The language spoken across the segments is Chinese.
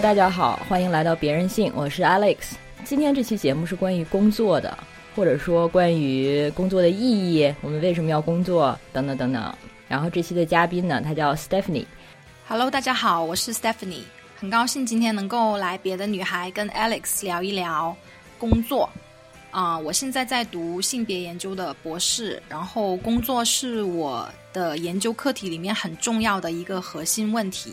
大家好，欢迎来到别人信，我是 Alex。今天这期节目是关于工作的，或者说关于工作的意义，我们为什么要工作，等等等等。然后这期的嘉宾呢，他叫 Stephanie。Hello，大家好，我是 Stephanie，很高兴今天能够来别的女孩跟 Alex 聊一聊工作。啊，我现在在读性别研究的博士，然后工作是我的研究课题里面很重要的一个核心问题。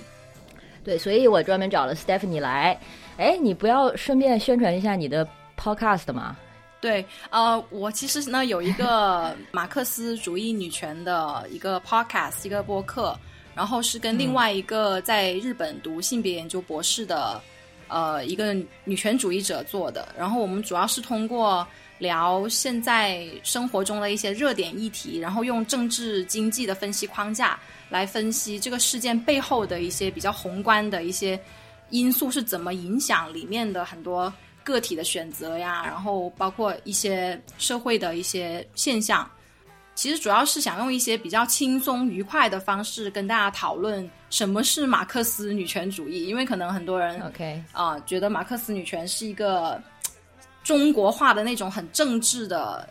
对，所以我专门找了 Stephanie 来。哎，你不要顺便宣传一下你的 podcast 吗？对，呃，我其实呢有一个 马克思主义女权的一个 podcast，一个播客，然后是跟另外一个在日本读性别研究博士的。呃，一个女权主义者做的，然后我们主要是通过聊现在生活中的一些热点议题，然后用政治经济的分析框架来分析这个事件背后的一些比较宏观的一些因素是怎么影响里面的很多个体的选择呀，然后包括一些社会的一些现象。其实主要是想用一些比较轻松愉快的方式跟大家讨论什么是马克思女权主义，因为可能很多人 OK 啊觉得马克思女权是一个中国化的那种很政治的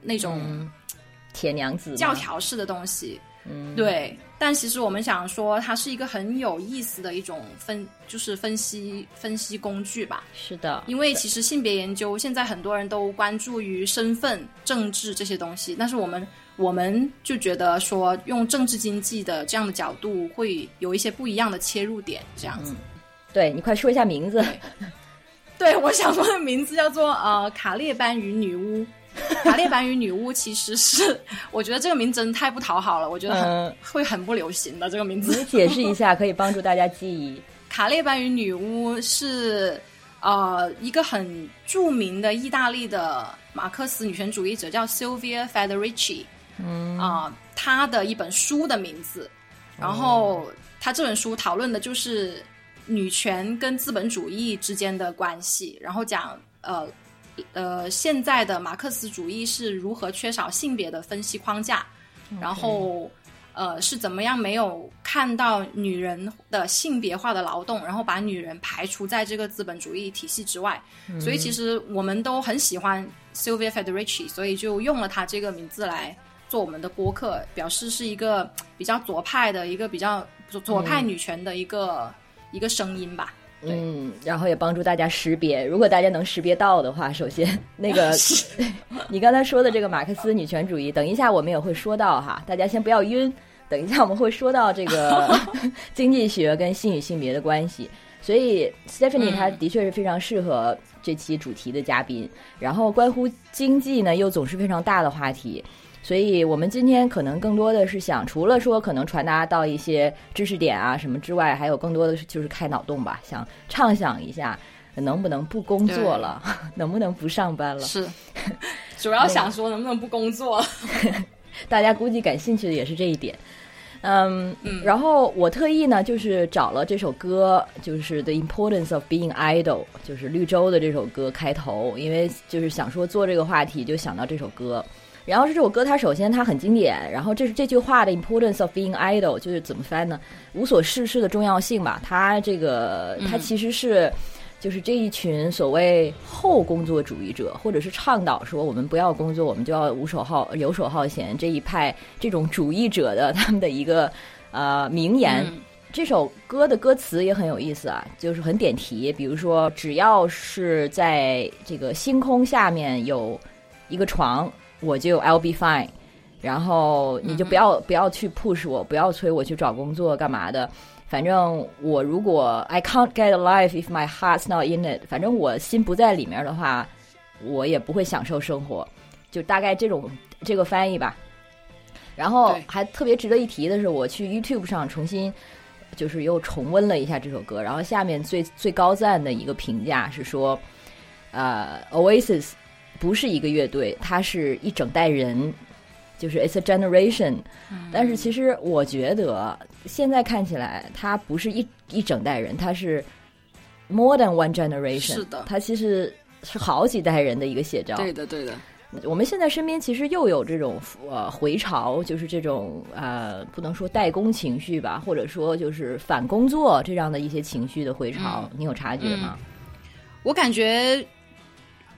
那种铁娘子教条式的东西。嗯，对，但其实我们想说，它是一个很有意思的一种分，就是分析分析工具吧。是的，因为其实性别研究现在很多人都关注于身份、政治这些东西，但是我们我们就觉得说，用政治经济的这样的角度，会有一些不一样的切入点，这样子。对你快说一下名字。对，我想说的名字叫做呃卡列班与女巫。卡列班与女巫其实是，我觉得这个名字真的太不讨好了，我觉得很会很不流行的这个名字。你解释一下，可以帮助大家记忆。卡列班与女巫是呃一个很著名的意大利的马克思女权主义者，叫 Silvia Federici。嗯啊，她的一本书的名字，然后她这本书讨论的就是女权跟资本主义之间的关系，然后讲呃。呃，现在的马克思主义是如何缺少性别的分析框架，然后呃是怎么样没有看到女人的性别化的劳动，然后把女人排除在这个资本主义体系之外。所以其实我们都很喜欢 Sylvia Federici，所以就用了她这个名字来做我们的播客，表示是一个比较左派的一个比较左派女权的一个一个声音吧。嗯，然后也帮助大家识别。如果大家能识别到的话，首先那个 你刚才说的这个马克思女权主义，等一下我们也会说到哈，大家先不要晕。等一下我们会说到这个 经济学跟性与性别的关系，所以 Stephanie 她的确是非常适合这期主题的嘉宾。然后关乎经济呢，又总是非常大的话题。所以我们今天可能更多的是想，除了说可能传达到一些知识点啊什么之外，还有更多的就是开脑洞吧，想畅想一下能不能不工作了，能不能不上班了？是，主要想说能不能不工作？大家估计感兴趣的也是这一点。嗯，然后我特意呢就是找了这首歌，就是《The Importance of Being Idle》，就是绿洲的这首歌开头，因为就是想说做这个话题就想到这首歌。然后是这首歌，它首先它很经典，然后这是这句话的 importance of being idle，就是怎么翻呢？无所事事的重要性吧。它这个它其实是，就是这一群所谓后工作主义者，或者是倡导说我们不要工作，我们就要无手好游手好闲这一派这种主义者的他们的一个呃名言。这首歌的歌词也很有意思啊，就是很点题，比如说只要是在这个星空下面有一个床。我就 I'll be fine，然后你就不要不要去 push 我，不要催我去找工作干嘛的。反正我如果 I can't get a life if my heart's not in it，反正我心不在里面的话，我也不会享受生活。就大概这种这个翻译吧。然后还特别值得一提的是，我去 YouTube 上重新就是又重温了一下这首歌，然后下面最最高赞的一个评价是说，呃，Oasis。不是一个乐队，它是一整代人，就是 it's a generation。但是其实我觉得现在看起来，它不是一一整代人，它是 more than one generation。是的，它其实是好几代人的一个写照。对的，对的。我们现在身边其实又有这种呃回潮，就是这种呃不能说代工情绪吧，或者说就是反工作这样的一些情绪的回潮，你有察觉吗？我感觉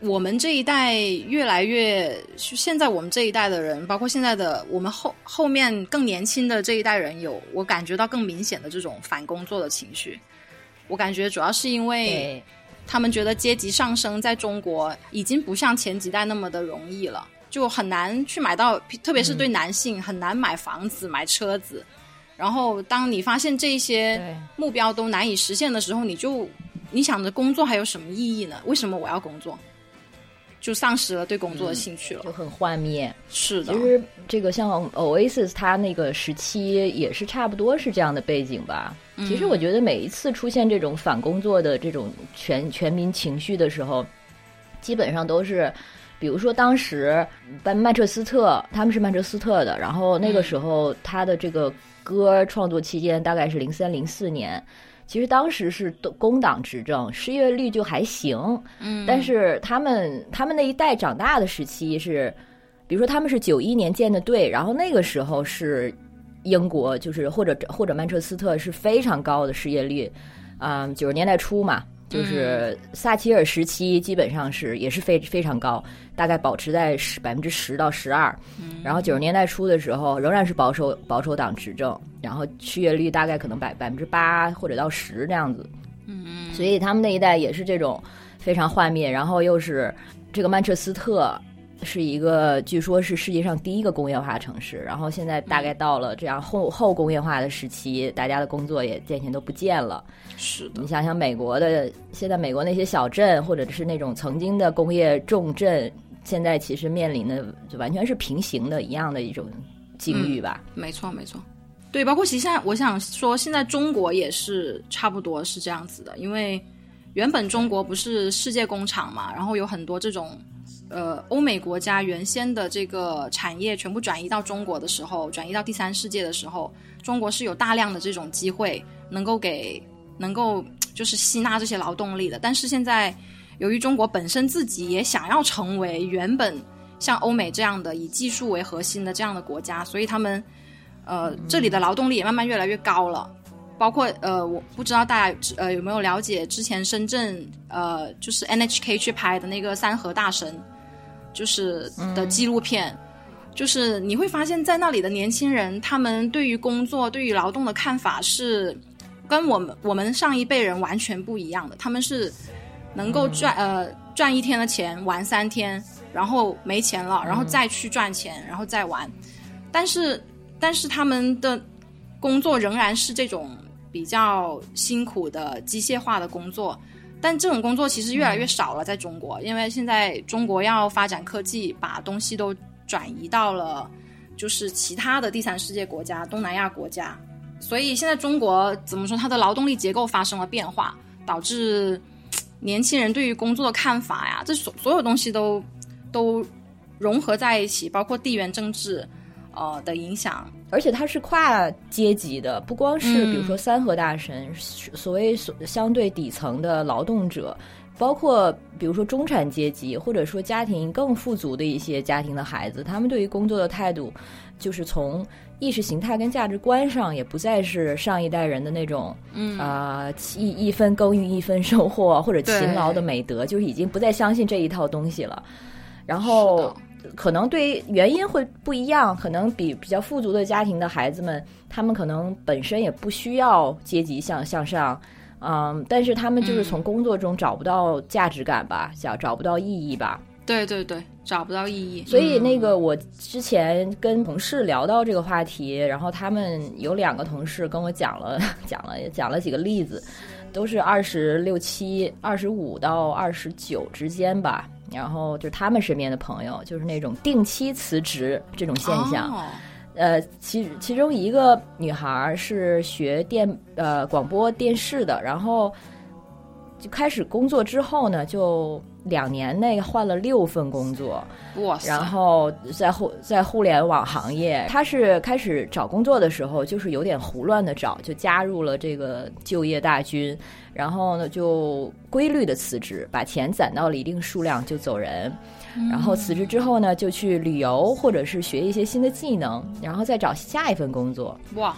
我们这一代越来越，现在我们这一代的人，包括现在的我们后后面更年轻的这一代人，有我感觉到更明显的这种反工作的情绪。我感觉主要是因为。他们觉得阶级上升在中国已经不像前几代那么的容易了，就很难去买到，特别是对男性很难买房子、买车子。然后，当你发现这些目标都难以实现的时候，你就你想着工作还有什么意义呢？为什么我要工作？就丧失了对工作的兴趣了，就很幻灭。是的，其实这个像 Oasis，他那个时期也是差不多是这样的背景吧。其实我觉得每一次出现这种反工作的这种全全民情绪的时候，基本上都是，比如说当时曼曼彻斯特，他们是曼彻斯特的，然后那个时候他的这个歌创作期间大概是零三零四年。其实当时是工党执政，失业率就还行。嗯，但是他们他们那一代长大的时期是，比如说他们是九一年建的队，然后那个时候是英国就是或者或者曼彻斯特是非常高的失业率，啊，九十年代初嘛。就是撒切尔时期，基本上是也是非非常高，大概保持在十百分之十到十二。然后九十年代初的时候，仍然是保守保守党执政，然后失业率大概可能百百分之八或者到十这样子。嗯嗯。所以他们那一代也是这种非常幻灭，然后又是这个曼彻斯特。是一个，据说是世界上第一个工业化城市。然后现在大概到了这样后后工业化的时期，大家的工作也渐渐都不见了。是的，你想想美国的，现在美国那些小镇或者是那种曾经的工业重镇，现在其实面临的就完全是平行的一样的一种境遇吧。没错，没错。对，包括其实现在我想说，现在中国也是差不多是这样子的，因为原本中国不是世界工厂嘛，然后有很多这种。呃，欧美国家原先的这个产业全部转移到中国的时候，转移到第三世界的时候，中国是有大量的这种机会，能够给能够就是吸纳这些劳动力的。但是现在，由于中国本身自己也想要成为原本像欧美这样的以技术为核心的这样的国家，所以他们呃这里的劳动力也慢慢越来越高了。包括呃，我不知道大家呃有没有了解之前深圳呃就是 NHK 去拍的那个三和大神。就是的纪录片，就是你会发现在那里的年轻人，他们对于工作、对于劳动的看法是跟我们我们上一辈人完全不一样的。他们是能够赚呃赚一天的钱玩三天，然后没钱了，然后再去赚钱，然后再玩。但是但是他们的工作仍然是这种比较辛苦的机械化的工作。但这种工作其实越来越少了，在中国，因为现在中国要发展科技，把东西都转移到了就是其他的第三世界国家、东南亚国家，所以现在中国怎么说，它的劳动力结构发生了变化，导致年轻人对于工作的看法呀，这所所有东西都都融合在一起，包括地缘政治。呃的影响，而且它是跨阶级的，不光是比如说三和大神，所谓所相对底层的劳动者，包括比如说中产阶级，或者说家庭更富足的一些家庭的孩子，他们对于工作的态度，就是从意识形态跟价值观上，也不再是上一代人的那种，嗯。啊一一分耕耘一分收获或者勤劳的美德，就是已经不再相信这一套东西了，然后。可能对原因会不一样，可能比比较富足的家庭的孩子们，他们可能本身也不需要阶级向向上，嗯，但是他们就是从工作中找不到价值感吧，找找不到意义吧。对对对，找不到意义。所以那个我之前跟同事聊到这个话题，然后他们有两个同事跟我讲了 讲了讲了几个例子，都是二十六七、二十五到二十九之间吧。然后就是他们身边的朋友，就是那种定期辞职这种现象。呃，其其中一个女孩是学电呃广播电视的，然后就开始工作之后呢，就两年内换了六份工作，哇！然后在互在互联网行业，他是开始找工作的时候，就是有点胡乱的找，就加入了这个就业大军，然后呢就规律的辞职，把钱攒到了一定数量就走人，然后辞职之后呢，就去旅游或者是学一些新的技能，然后再找下一份工作。哇！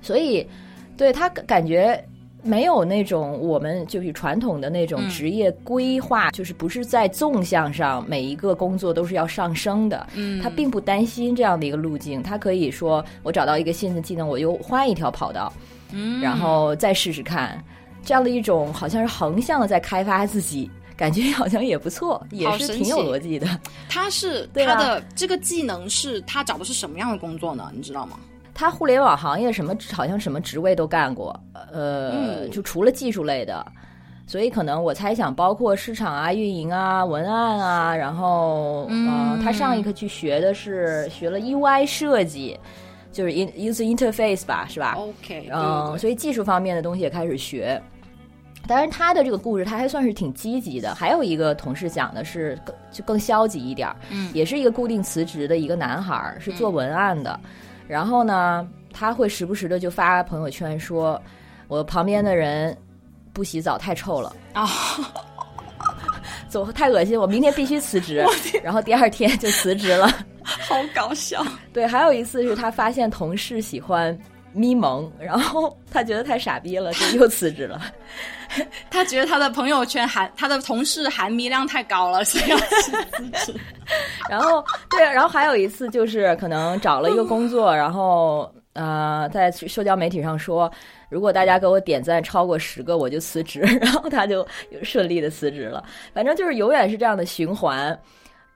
所以对他感觉。没有那种我们就是传统的那种职业规划，就是不是在纵向上每一个工作都是要上升的。嗯，他并不担心这样的一个路径，他可以说我找到一个新的技能，我又换一条跑道，嗯，然后再试试看。这样的一种好像是横向的在开发自己，感觉好像也不错，也是挺有逻辑的。他是他的这个技能是他找的是什么样的工作呢？你知道吗？他互联网行业什么好像什么职位都干过，呃，就除了技术类的，所以可能我猜想，包括市场啊、运营啊、文案啊，然后嗯，他上一课去学的是学了 UI 设计，就是 in user interface 吧，是吧？OK，嗯，所以技术方面的东西也开始学。当然，他的这个故事他还算是挺积极的。还有一个同事讲的是更就更消极一点，嗯，也是一个固定辞职的一个男孩，是做文案的。然后呢，他会时不时的就发朋友圈说：“我旁边的人不洗澡太臭了啊，走太恶心，我明天必须辞职。”然后第二天就辞职了，好搞笑。对，还有一次是他发现同事喜欢咪蒙，然后他觉得太傻逼了，就又辞职了。他觉得他的朋友圈含他的同事含咪量太高了，所以要辞职。然后对，然后还有一次就是可能找了一个工作，然后呃在社交媒体上说，如果大家给我点赞超过十个，我就辞职。然后他就顺利的辞职了。反正就是永远是这样的循环。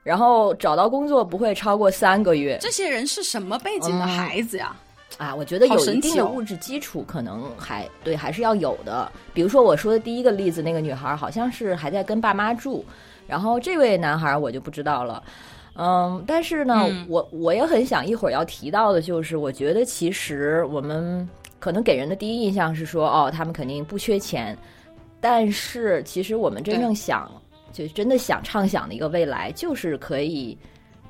然后找到工作不会超过三个月。这些人是什么背景的孩子呀？啊，我觉得有一定的物质基础，可能还对，还是要有的。比如说我说的第一个例子，那个女孩好像是还在跟爸妈住，然后这位男孩我就不知道了。嗯，但是呢，我我也很想一会儿要提到的，就是我觉得其实我们可能给人的第一印象是说，哦，他们肯定不缺钱，但是其实我们真正想，就真的想畅想的一个未来，就是可以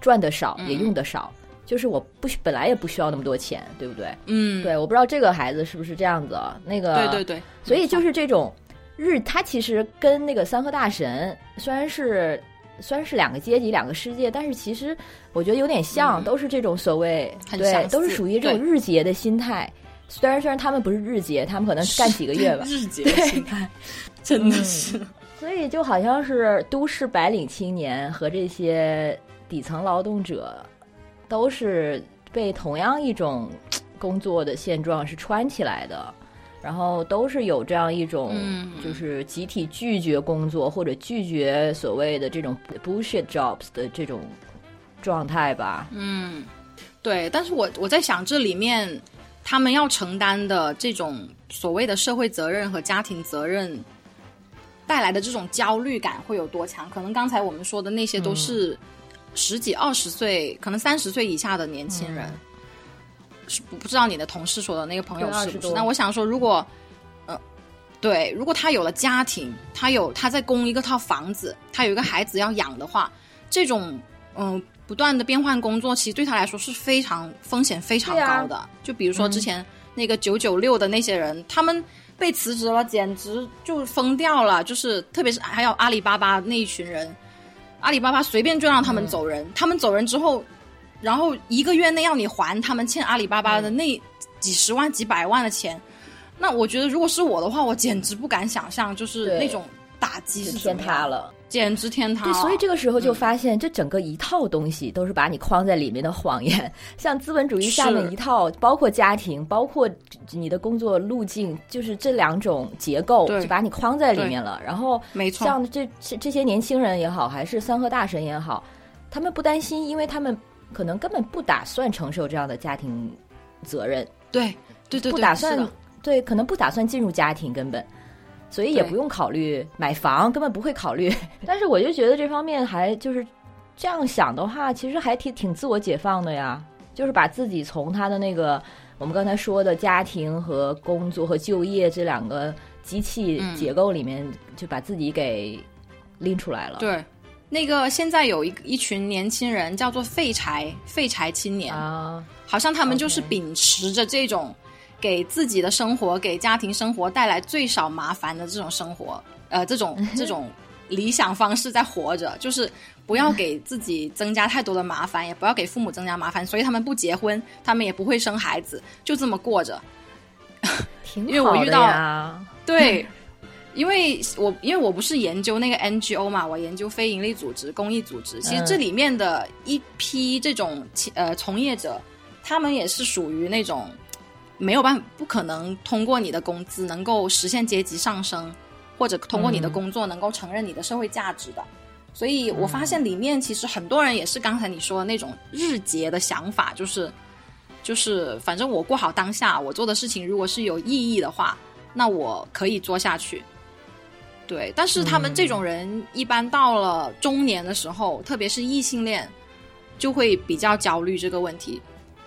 赚的少，也用的少。就是我不本来也不需要那么多钱，对不对？嗯，对，我不知道这个孩子是不是这样子。那个，对对对，所以就是这种日，他其实跟那个三和大神虽然是虽然是两个阶级、两个世界，但是其实我觉得有点像，都是这种所谓对，都是属于这种日结的心态。虽然虽然他们不是日结，他们可能干几个月吧。日结的心态真的是，所以就好像是都市白领青年和这些底层劳动者。都是被同样一种 工作的现状是穿起来的，然后都是有这样一种，就是集体拒绝工作或者拒绝所谓的这种 bullshit jobs 的这种状态吧。嗯，对。但是我我在想，这里面他们要承担的这种所谓的社会责任和家庭责任带来的这种焦虑感会有多强？可能刚才我们说的那些都是。十几二十岁，可能三十岁以下的年轻人，是不不知道你的同事说的那个朋友是不是？那我想说，如果，呃，对，如果他有了家庭，他有他在供一个套房子，他有一个孩子要养的话，这种嗯不断的变换工作，其实对他来说是非常风险非常高的。就比如说之前那个九九六的那些人，他们被辞职了，简直就疯掉了。就是特别是还有阿里巴巴那一群人。阿里巴巴随便就让他们走人，他们走人之后，然后一个月内要你还他们欠阿里巴巴的那几十万、几百万的钱，那我觉得如果是我的话，我简直不敢想象，就是那种打击是天塌了。简直天塌！对，所以这个时候就发现，这整个一套东西都是把你框在里面的谎言。像资本主义下面一套，包括家庭，包括你的工作路径，就是这两种结构，就把你框在里面了。然后，没错，像这这些年轻人也好，还是三和大神也好，他们不担心，因为他们可能根本不打算承受这样的家庭责任。对对对，不打算对，可能不打算进入家庭，根本。所以也不用考虑买房，根本不会考虑。但是我就觉得这方面还就是这样想的话，其实还挺挺自我解放的呀。就是把自己从他的那个我们刚才说的家庭和工作和就业这两个机器结构里面，就把自己给拎出来了。对，那个现在有一一群年轻人叫做废柴废柴青年啊，好像他们就是秉持着这种给自己的生活、给家庭生活带来最少麻烦的这种生活，呃，这种 这种理想方式在活着，就是不要给自己增加太多的麻烦，也不要给父母增加麻烦，所以他们不结婚，他们也不会生孩子，就这么过着。挺因为我遇到呀，对，因为我因为我不是研究那个 NGO 嘛，我研究非营利组织、公益组织。其实这里面的一批这种呃从业者，他们也是属于那种没有办法、不可能通过你的工资能够实现阶级上升，或者通过你的工作能够承认你的社会价值的。所以我发现里面其实很多人也是刚才你说的那种日结的想法，就是就是反正我过好当下，我做的事情如果是有意义的话，那我可以做下去。对，但是他们这种人一般到了中年的时候，特别是异性恋，就会比较焦虑这个问题。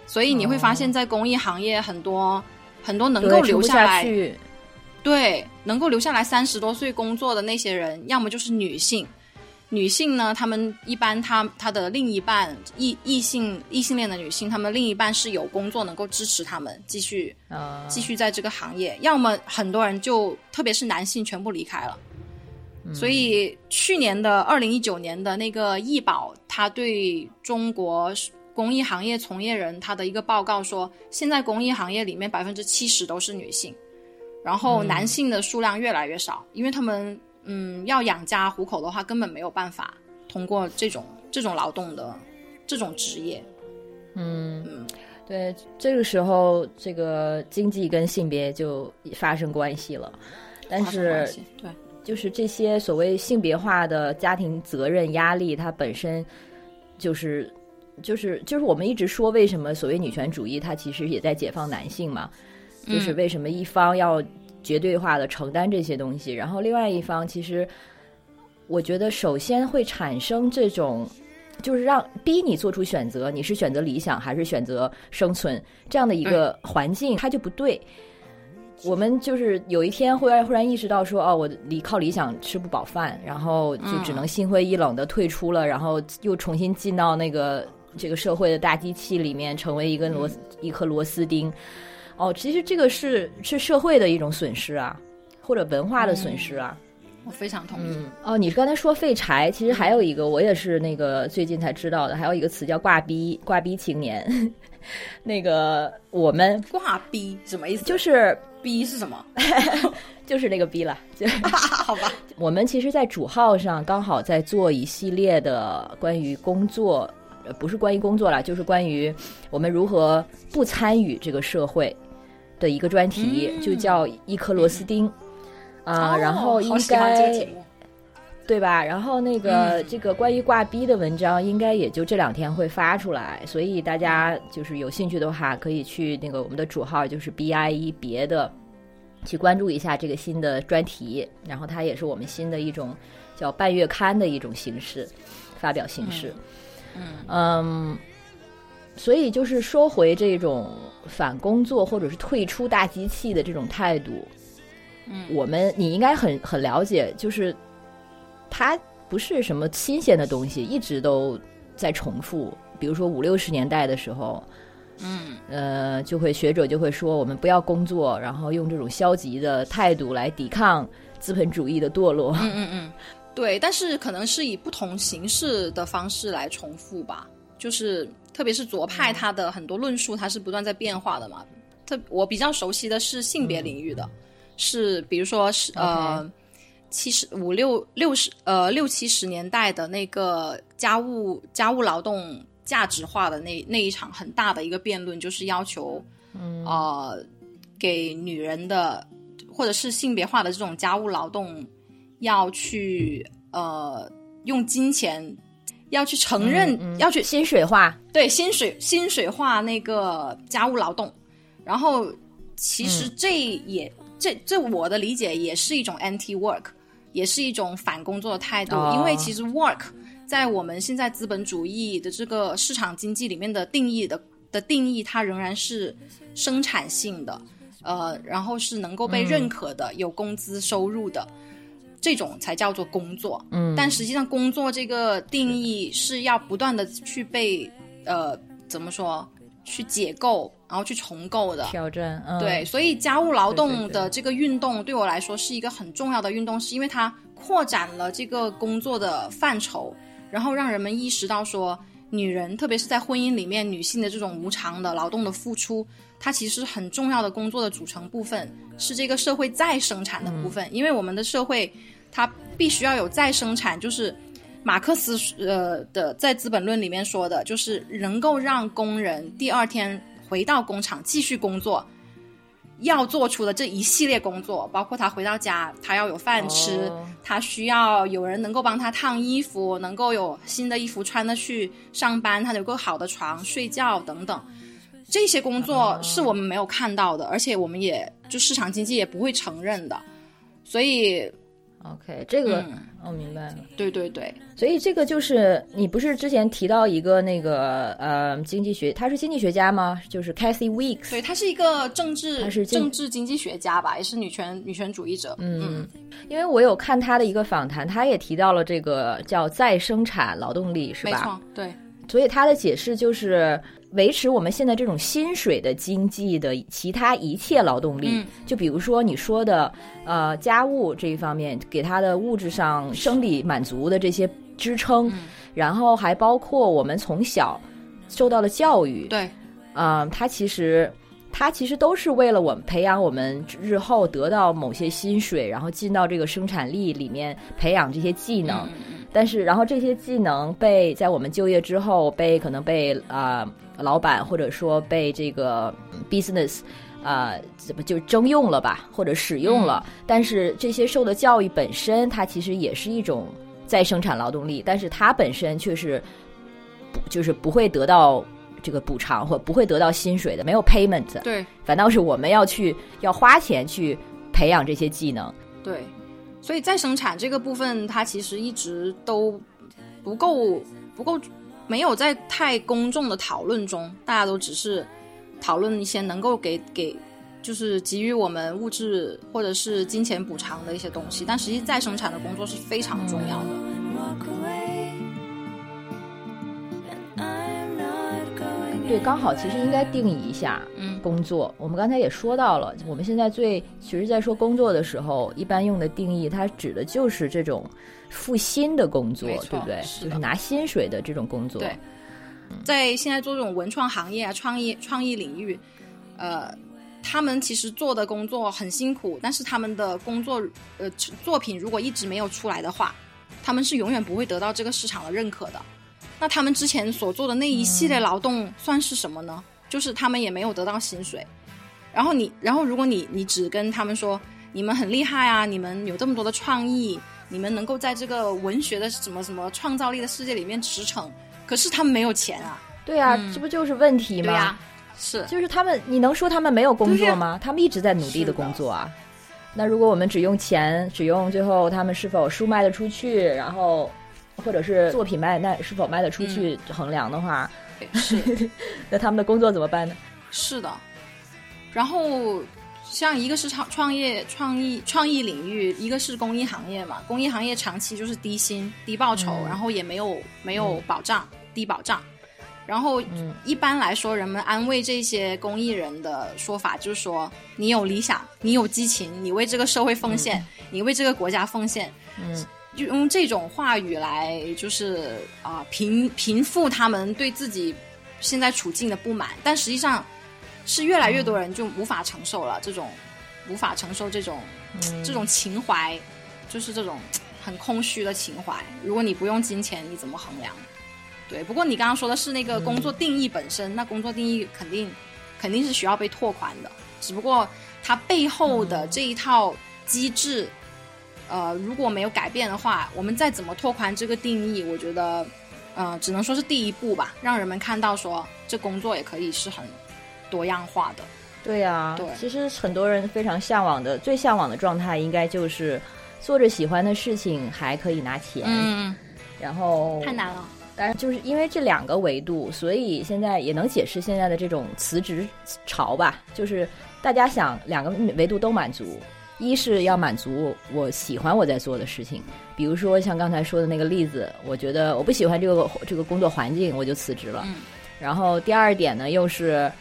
所以你会发现在公益行业很多很多能够留下来，去。对，能够留下来三十多岁工作的那些人，要么就是女性。女性呢，她们一般她她的另一半异异性异性恋的女性，她们另一半是有工作能够支持她们继续啊继续在这个行业，要么很多人就特别是男性全部离开了。所以去年的二零一九年的那个易宝，他对中国公益行业从业人他的一个报告说，现在公益行业里面百分之七十都是女性，然后男性的数量越来越少，因为他们嗯要养家糊口的话，根本没有办法通过这种这种劳动的这种职业。嗯。嗯，对，这个时候这个经济跟性别就发生关系了，但是对。就是这些所谓性别化的家庭责任压力，它本身就是就是就是我们一直说，为什么所谓女权主义，它其实也在解放男性嘛？就是为什么一方要绝对化的承担这些东西，然后另外一方其实，我觉得首先会产生这种，就是让逼你做出选择，你是选择理想还是选择生存这样的一个环境，它就不对。我们就是有一天忽然忽然意识到说，哦，我离靠理想吃不饱饭，然后就只能心灰意冷的退出了，然后又重新进到那个这个社会的大机器里面，成为一根螺一颗螺丝钉。哦，其实这个是是社会的一种损失啊，或者文化的损失啊。我非常同意。哦，你刚才说废柴，其实还有一个，我也是那个最近才知道的，还有一个词叫挂逼，挂逼青年。那个我们挂逼什么意思？就是逼是什么？就是那个逼了。好吧。我们其实，在主号上刚好在做一系列的关于工作，呃，不是关于工作了，就是关于我们如何不参与这个社会的一个专题，就叫一颗螺丝钉啊。然后应该。对吧？然后那个这个关于挂逼的文章，应该也就这两天会发出来，所以大家就是有兴趣的话，可以去那个我们的主号，就是 B I E 别的，去关注一下这个新的专题。然后它也是我们新的一种叫半月刊的一种形式，发表形式。嗯嗯，所以就是说回这种反工作或者是退出大机器的这种态度，嗯，我们你应该很很了解，就是。它不是什么新鲜的东西，一直都在重复。比如说五六十年代的时候，嗯，呃，就会学者就会说，我们不要工作，然后用这种消极的态度来抵抗资本主义的堕落。嗯嗯嗯，对。但是可能是以不同形式的方式来重复吧。就是特别是左派，他的很多论述它是不断在变化的嘛。特我比较熟悉的是性别领域的，是比如说是呃。七十五六六十呃六七十年代的那个家务家务劳动价值化的那那一场很大的一个辩论，就是要求，呃，给女人的或者是性别化的这种家务劳动，要去呃用金钱要去承认要去薪水化，对薪水薪水化那个家务劳动，然后其实这也这这我的理解也是一种 anti work。也是一种反工作的态度，因为其实 work 在我们现在资本主义的这个市场经济里面的定义的的定义，它仍然是生产性的，呃，然后是能够被认可的，有工资收入的，这种才叫做工作。嗯，但实际上，工作这个定义是要不断的去被呃怎么说去解构，然后去重构的。挑战，嗯、对，所以家务劳动的这个运动对我来说是一个很重要的运动，是因为它扩展了这个工作的范畴，然后让人们意识到说，女人特别是在婚姻里面，女性的这种无偿的劳动的付出，它其实很重要的工作的组成部分是这个社会再生产的部分，因为我们的社会它必须要有再生产，就是。马克思呃的在《资本论》里面说的，就是能够让工人第二天回到工厂继续工作，要做出的这一系列工作，包括他回到家，他要有饭吃，哦他需要有人能够帮他烫衣服，能够有新的衣服穿的去上班，他有个好的床睡觉等等。这些工作是我们没有看到的，而且我们也就市场经济也不会承认的，所以 OK，这个、嗯我、明白了。对对对，所以这个就是你不是之前提到一个那个呃经济学，他是经济学家吗？就是 Cathy Weeks。对，他是一个政治他是政治经济学家吧，也是女权女权主义者。嗯因为我有看他的一个访谈，他也提到了这个叫再生产劳动力，是吧？没错，对，所以他的解释就是维持我们现在这种薪水的经济的其他一切劳动力，嗯。就比如说你说的呃家务这一方面，给他的物质上生理满足的这些支撑，嗯。然后还包括我们从小受到的教育，对，啊、它其实它其实都是为了我们培养我们日后得到某些薪水，然后进到这个生产力里面培养这些技能。嗯嗯但是，然后这些技能被在我们就业之后被可能被啊、老板或者说被这个嗯 business 啊、怎么就征用了吧，或者使用了。但是这些受的教育本身，它其实也是一种再生产劳动力，但是它本身却是不就是不会得到这个补偿或不会得到薪水的，没有 payment，对反倒是我们要去要花钱去培养这些技能。对，所以再生产这个部分，它其实一直都不够不够，没有在太公众的讨论中，大家都只是讨论一些能够给给。就是给予我们物质或者是金钱补偿的一些东西，但实际再生产的工作是非常重要的。对，刚好其实应该定义一下，嗯工作。我们刚才也说到了，我们现在最其实，在说工作的时候，一般用的定义，它指的就是这种付薪的工作对不对？就是拿薪水的这种工作。对在现在做这种文创行业啊、创意创意领域，呃，他们其实做的工作很辛苦，但是他们的工作呃作品如果一直没有出来的话，他们是永远不会得到这个市场的认可的。那他们之前所做的那一系列劳动算是什么呢？就是他们也没有得到薪水。然后你，然后如果你你只跟他们说你们很厉害啊，你们有这么多的创意，你们能够在这个文学的什么什么创造力的世界里面驰骋，可是他们没有钱啊。对啊，这不就是问题吗？对呀、是就是他们，你能说他们没有工作吗？他们一直在努力的工作啊。那如果我们只用钱，只用最后他们是否书卖得出去，然后或者是作品卖那是否卖得出去衡量的话，是 那他们的工作怎么办呢？是的。然后像一个是创创业、创意、创意领域，一个是公益行业嘛。公益行业长期就是低薪、低报酬，嗯然后也没有没有保障、低保障。然后嗯一般来说，人们安慰这些公益人的说法就是说：你有理想，你有激情，你为这个社会奉献，你为这个国家奉献。嗯，就用这种话语来，就是啊、平平复他们对自己现在处境的不满，但实际上是越来越多人就无法承受了，这种无法承受这种、这种情怀，就是这种很空虚的情怀。如果你不用金钱，你怎么衡量？对，不过你刚刚说的是那个工作定义本身，那工作定义肯定肯定是需要被拓宽的，只不过它背后的这一套机制。呃，如果没有改变的话，我们再怎么拓宽这个定义，我觉得，呃，只能说是第一步吧，让人们看到说这工作也可以是很多样化的。对呀、对其实很多人非常向往的，最向往的状态应该就是做着喜欢的事情，还可以拿钱，嗯，然后太难了。但是，就是因为这两个维度，所以现在也能解释现在的这种辞职潮吧。就是大家想两个维度都满足，一是要满足我喜欢我在做的事情，比如说像刚才说的那个例子，我觉得我不喜欢这个这个工作环境，我就辞职了。嗯然后第二点呢，又是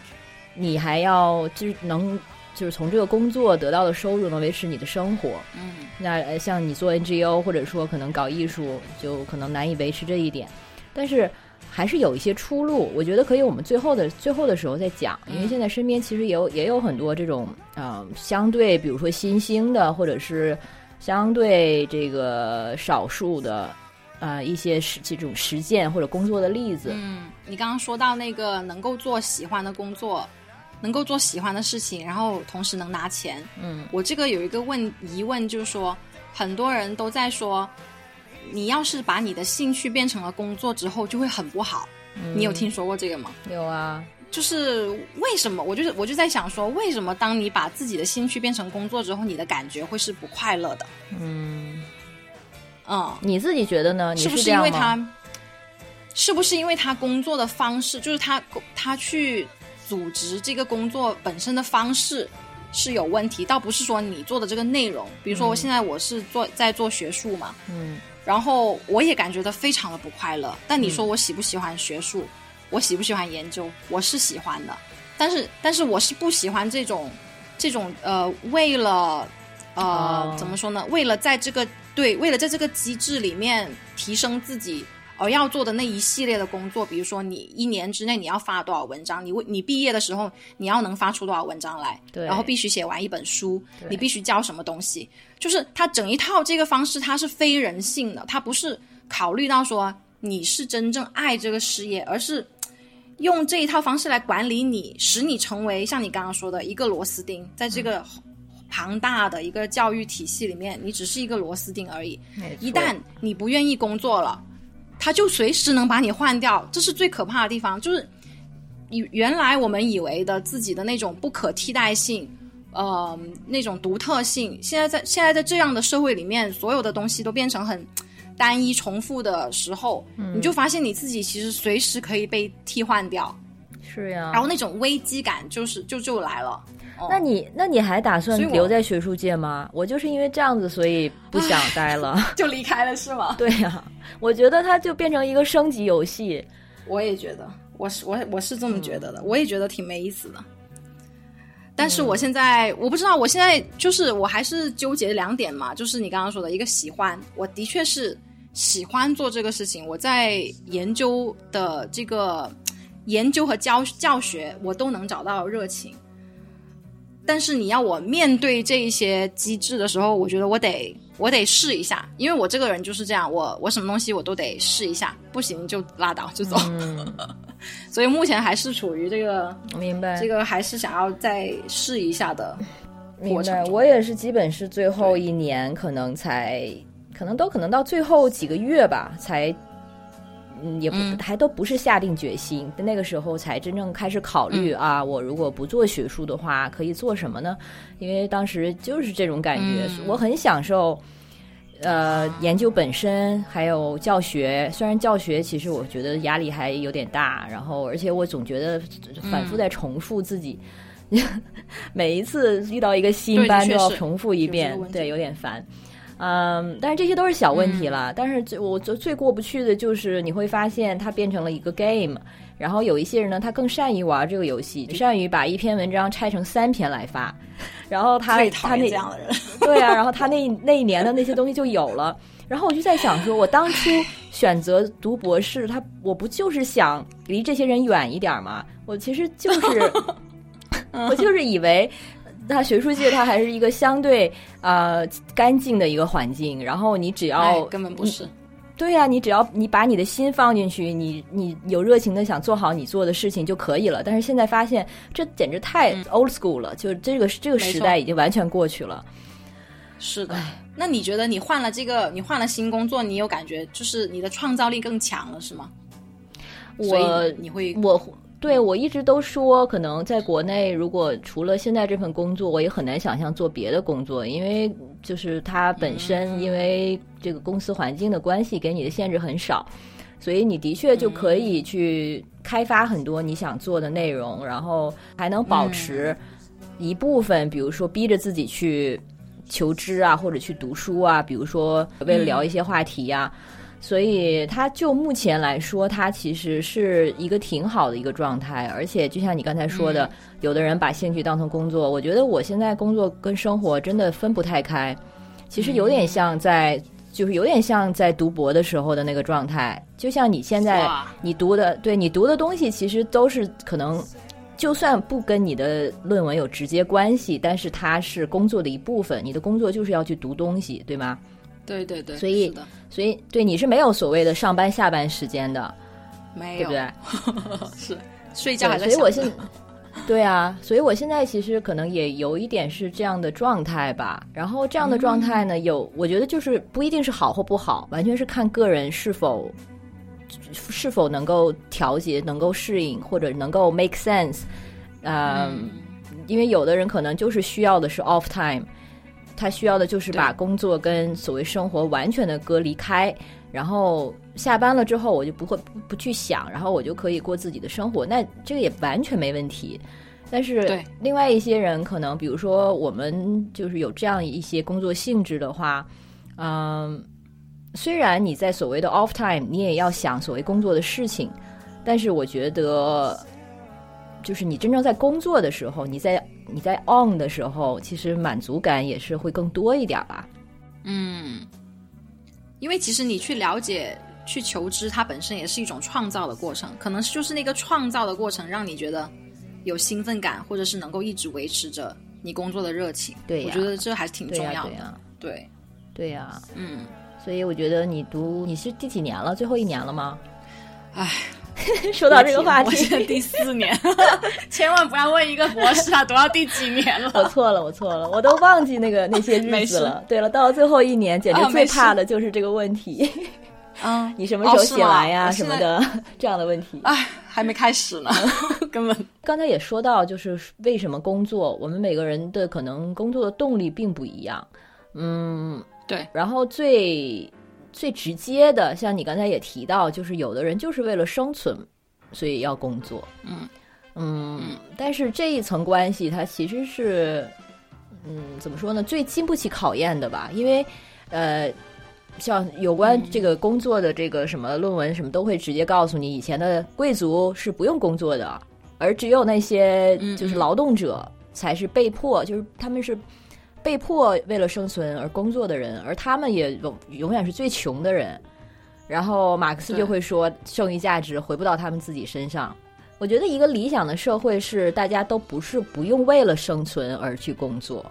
你还要就是能就是从这个工作得到的收入能维持你的生活。嗯那呃像你做 NGO 或者说可能搞艺术，就可能难以维持这一点，但是还是有一些出路。我觉得可以，我们最后的最后的时候再讲，因为嗯现在身边其实也有也有很多这种呃相对比如说新兴的，或者是相对这个少数的呃一些实这种实践或者工作的例子。嗯，你刚刚说到那个能够做喜欢的工作，能够做喜欢的事情，然后同时能拿钱。嗯我这个有一个问疑问，就是说，很多人都在说，你要是把你的兴趣变成了工作之后，就会很不好。你有听说过这个吗？有啊，就是为什么？我就是我就在想说，为什么当你把自己的兴趣变成工作之后，你的感觉会是不快乐的？嗯，嗯，你自己觉得呢？你是不是因为他？是不是因为他工作的方式，就是他他去组织这个工作本身的方式是有问题？倒不是说你做的这个内容，比如说我现在我是做在做学术嘛，嗯然后我也感觉到非常的不快乐。但你说我喜不喜欢学术？我喜不喜欢研究？我是喜欢的，但是但是我是不喜欢这种这种呃，为了呃、哦怎么说呢？为了在这个对，为了在这个机制里面提升自己。而要做的那一系列的工作，比如说你一年之内你要发多少文章，你为你毕业的时候你要能发出多少文章来，对然后必须写完一本书，你必须教什么东西，就是它整一套这个方式，它是非人性的，它不是考虑到说你是真正爱这个事业，而是用这一套方式来管理你，使你成为像你刚刚说的一个螺丝钉，在这个庞大的一个教育体系里面，你只是一个螺丝钉而已。一旦你不愿意工作了，他就随时能把你换掉，这是最可怕的地方。就是以原来我们以为的自己的那种不可替代性，呃，那种独特性，现在在现在在这样的社会里面，所有的东西都变成很单一重复的时候，嗯你就发现你自己其实随时可以被替换掉，是呀。然后那种危机感就是就就来了。哦那你那你还打算留在学术界吗？我就是因为这样子，所以不想待了。就离开了是吗？对呀、我觉得它就变成一个升级游戏。我也觉得，我是我我是这么觉得的，我也觉得挺没意思的。但是我现在、我不知道，我现在就是我还是纠结两点嘛，就是你刚刚说的一个喜欢，我的确是喜欢做这个事情，我在研究的这个研究和教教学，我都能找到热情。但是你要我面对这一些机制的时候，我觉得我得我得试一下，因为我这个人就是这样，我我什么东西我都得试一下，不行就拉倒就走。嗯，所以目前还是处于这个明白。这个还是想要再试一下的明白，过程中。我也是，基本是最后一年，可能才，可能都可能到最后几个月吧，才，嗯，也不、嗯还都不是下定决心，那个时候才真正开始考虑、嗯啊，我如果不做学术的话，可以做什么呢？因为当时就是这种感觉，嗯我很享受。呃，研究本身还有教学，虽然教学其实我觉得压力还有点大，然后而且我总觉得反复在重复自己，每一次遇到一个新班都要重复一遍对，有点烦。嗯，但是这些都是小问题了。但是最我最最过不去的就是你会发现它变成了一个 game，然后有一些人呢，他更善于玩这个游戏，善于把一篇文章拆成三篇来发，然后他他那。对啊，然后他那那一年的那些东西就有了。然后我就在想说，我当初选择读博士，他我不就是想离这些人远一点吗？我其实就是，我就是以为。他学术界，它还是一个相对呃干净的一个环境，然后你只哎要根本不是，对呀、你只要你把你的心放进去，你你有热情的想做好你做的事情就可以了。但是现在发现，这简直太 old school 了，就这个这个时代已经完全过去了。是的。那你觉得你换了这个，你换了新工作，你有感觉就是你的创造力更强了，是吗？所我以你会我对我一直都说，可能在国内，如果除了现在这份工作，我也很难想象做别的工作，因为就是它本身因为这个公司环境的关系，给你的限制很少。所以你的确就可以去开发很多你想做的内容，然后还能保持一部分，比如说逼着自己去求知啊，或者去读书啊，比如说为了聊一些话题呀、所以它就目前来说，它其实是一个挺好的一个状态，而且就像你刚才说的，有的人把兴趣当成工作，我觉得我现在工作跟生活真的分不太开，其实有点像在。就是有点像在读博的时候的那个状态，就像你现在你读的，对你读的东西，其实都是可能，就算不跟你的论文有直接关系，但是它是工作的一部分。你的工作就是要去读东西，对吗？对对对，所以，所以对你是没有所谓的上班下班时间的，没有对不对？是睡觉还在，所以我现对啊，所以我现在其实可能也有一点是这样的状态吧。然后这样的状态呢，有我觉得就是不一定是好或不好，完全是看个人是否是否能够调节、能够适应或者能够 make sense。嗯，因为有的人可能就是需要的是 off time，他需要的就是把工作跟所谓生活完全的隔离开，然后下班了之后我就不会不不去想，然后我就可以过自己的生活，那这个也完全没问题。但是另外一些人可能，比如说我们就是有这样一些工作性质的话，嗯，虽然你在所谓的 off time，你也要想所谓工作的事情，但是我觉得，就是你真正在工作的时候，你在你在 on 的时候，其实满足感也是会更多一点吧。嗯，因为其实你去了解、去求知，它本身也是一种创造的过程，可能就是那个创造的过程让你觉得有兴奋感，或者是能够一直维持着你工作的热情。对呀我觉得这还是挺、重要的。对，对呀、嗯，所以我觉得你读你是第几年了？最后一年了吗？唉，说到这个话我现在题，第四年，千万不要问一个博士啊，读到第几年了我。错了，我错了，我都忘记那个那些日子了。对了，到了最后一年，简直最怕的就是这个问题：嗯，你 什么时候写完呀、什么的 这样的问题。哎，还没开始呢，根本刚才也说到，就是为什么工作，我们每个人的可能工作的动力并不一样。嗯，对，然后最最直接的，像你刚才也提到，就是有的人就是为了生存，所以要工作。嗯嗯，但是这一层关系，它其实是，嗯，怎么说呢？最经不起考验的吧？因为，呃，像有关这个工作的这个什么论文什么，都会直接告诉你，以前的贵族是不用工作的，而只有那些嗯就是劳动者才是被迫，就是他们是被迫为了生存而工作的人，而他们也永永远是最穷的人。然后马克思就会说，剩余价值回不到他们自己身上。我觉得一个理想的社会是大家都不是不用为了生存而去工作，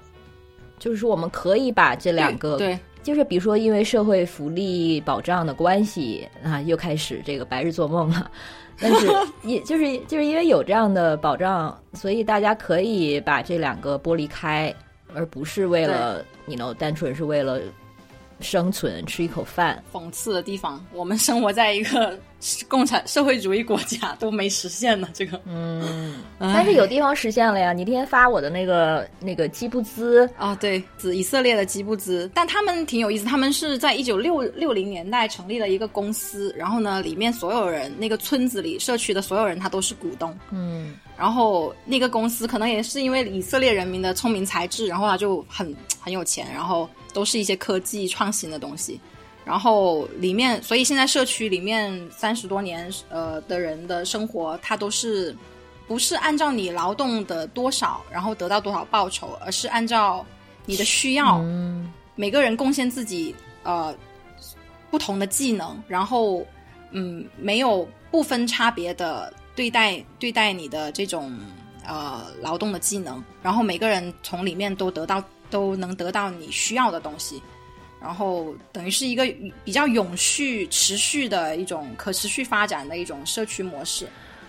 就是说我们可以把这两个，对，就是比如说因为社会福利保障的关系啊，又开始这个白日做梦了。但是也就是就是因为有这样的保障，所以大家可以把这两个剥离开，而不是为了你 know 单纯是为了生存吃一口饭。讽刺的地方，我们生活在一个 共产社会主义国家都没实现呢。这个，嗯，但是有地方实现了呀。你那天发我的那个那个基布兹，啊，对，以色列的基布兹，但他们挺有意思，他们是在一九六六零年代成立了一个公司，然后呢，里面所有人，那个村子里社区的所有人，他都是股东，嗯然后那个公司可能也是因为以色列人民的聪明才智，然后他就很很有钱，然后都是一些科技创新的东西。然后里面，所以现在社区里面三十多年呃的人的生活，它都是不是按照你劳动的多少，然后得到多少报酬，而是按照你的需要，嗯每个人贡献自己呃不同的技能，然后嗯没有不分差别的对待对待你的这种呃劳动的技能，然后每个人从里面都得到都能得到你需要的东西，然后等于是一个比较永续、持续的一种可持续发展的一种社区模式。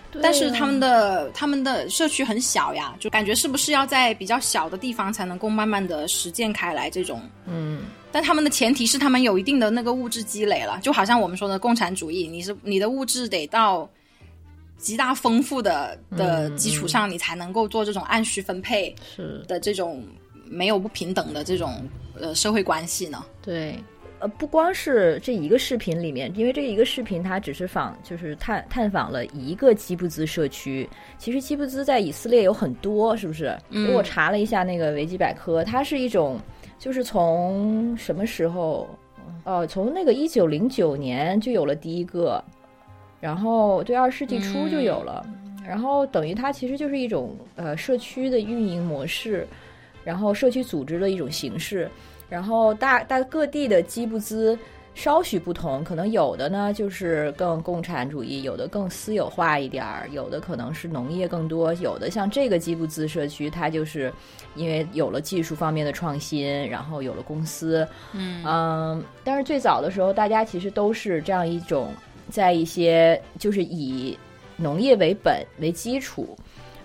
对但是他们的他们的社区很小呀，就感觉是不是要在比较小的地方才能够慢慢的实践开来这种。嗯。但他们的前提是他们有一定的那个物质积累了，就好像我们说的共产主义，你是你的物质得到极大丰富的的基础上，你才能够做这种按需分配是。的这种没有不平等的这种呃社会关系呢。对。呃，不光是这一个视频里面，因为这一个视频它只是访，就是探探访了一个基布兹社区。其实基布兹在以色列有很多，是不是？我查了一下那个维基百科，它是一种，就是从什么时候？哦，从那个一九零九年就有了第一个，然后对二十世纪初就有了，然后等于它其实就是一种呃社区的运营模式，然后社区组织的一种形式。然后大大各地的基布兹稍许不同，可能有的呢就是更共产主义，有的更私有化一点儿，有的可能是农业更多，有的像这个基布兹社区，它就是因为有了技术方面的创新，然后有了公司，嗯但是最早的时候，大家其实都是这样一种在一些就是以农业为本为基础。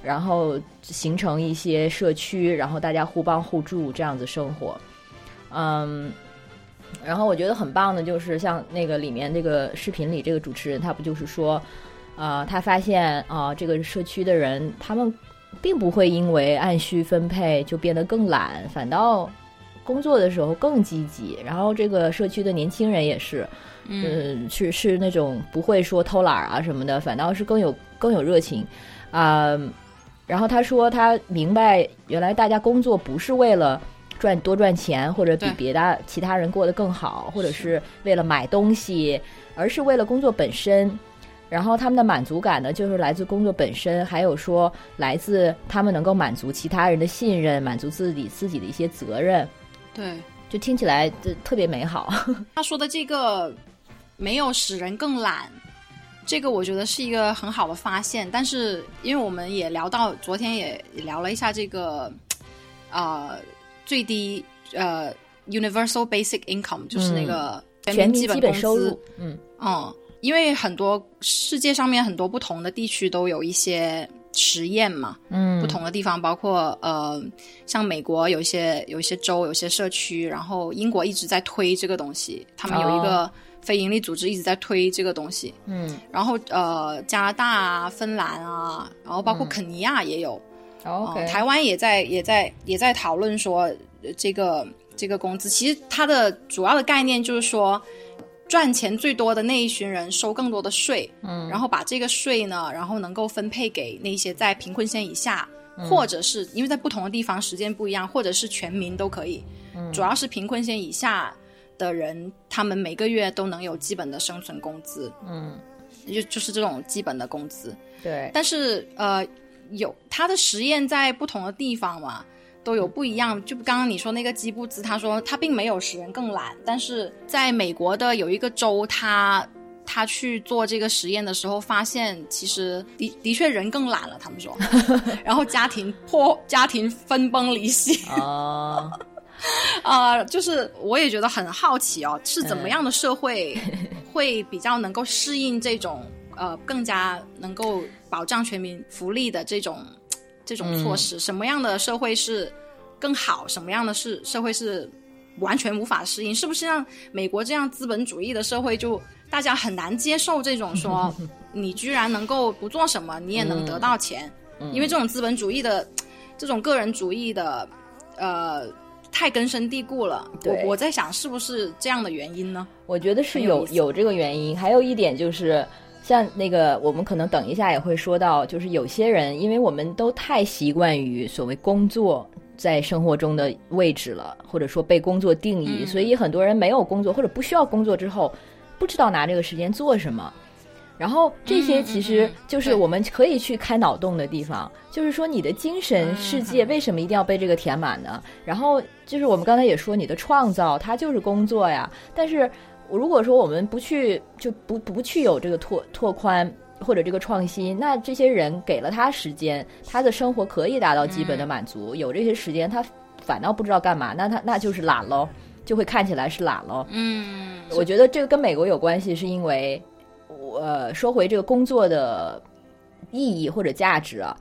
然后形成一些社区，然后大家互帮互助这样子生活。嗯，然后我觉得很棒的就是像那个里面这个视频里这个主持人，他不就是说，呃，他发现啊、这个社区的人他们并不会因为按需分配就变得更懒，反倒工作的时候更积极。然后这个社区的年轻人也是，嗯，是是那种不会说偷懒啊什么的，反倒是更有更有热情啊、然后他说他明白，原来大家工作不是为了。赚多赚钱，或者比别的其他人过得更好，或者是为了买东西，而是为了工作本身。然后他们的满足感呢，就是来自工作本身，还有说来自他们能够满足其他人的信任，满足自己自己的一些责任，对，就听起来这特别美好。他说的这个没有使人更懒，这个我觉得是一个很好的发现。但是因为我们也聊到，昨天也也聊了一下这个，呃，最低呃 universal basic income，就是那个全民基基本工资本收入，嗯嗯，因为很多世界上面很多不同的地区都有一些实验嘛，嗯不同的地方，包括呃，像美国有一些有一些州、有一些社区，然后英国一直在推这个东西，他们有一个非营利组织一直在推这个东西，嗯。然后呃，加拿大啊、芬兰啊，然后包括肯尼亚也有，嗯，OK，呃台湾也在也在也在讨论说呃这个这个工资，其实它的主要的概念就是说，赚钱最多的那一群人收更多的税，嗯，然后把这个税呢，然后能够分配给那些在贫困线以下，或者是因为在不同的地方时间不一样，或者是全民都可以，主要是贫困线以下的人，他们每个月都能有基本的生存工资，嗯，就就是这种基本的工资。对，但是呃，有他的实验在不同的地方嘛，都有不一样。就刚刚你说那个基布兹，他说他并没有使人更懒，但是在美国的有一个州，他他去做这个实验的时候，发现其实的的确人更懒了。他们说，然后家庭破 家庭分崩离析。哦，啊，就是我也觉得很好奇哦，是怎么样的社会 会比较能够适应这种呃更加能够保障全民福利的这种这种措施？什么样的社会是更好？什么样的是社会是完全无法适应？是不是像美国这样资本主义的社会就？大家很难接受这种说，你居然能够不做什么，你也能得到钱，因为这种资本主义的、这种个人主义的，呃，太根深蒂固了。我对我在想，是不是这样的原因呢？我觉得是有有有这个原因，还有一点就是，像那个我们可能等一下也会说到，就是有些人，因为我们都太习惯于所谓工作在生活中的位置了，或者说被工作定义，嗯所以很多人没有工作或者不需要工作之后，不知道拿这个时间做什么。然后这些其实就是我们可以去开脑洞的地方，就是说你的精神世嗯界为什么一定要被这个填满呢？然后就是我们刚才也说，你的创造它就是工作呀。但是如果说我们不去就不不去有这个拓拓宽或者这个创新，那这些人给了他时间，他的生活可以达到基本的满足，有这些时间他反倒不知道干嘛，那他那就是懒喽，就会看起来是懒喽。嗯，我觉得这个跟美国有关系，是因为我、呃、说回这个工作的意义或者价值啊，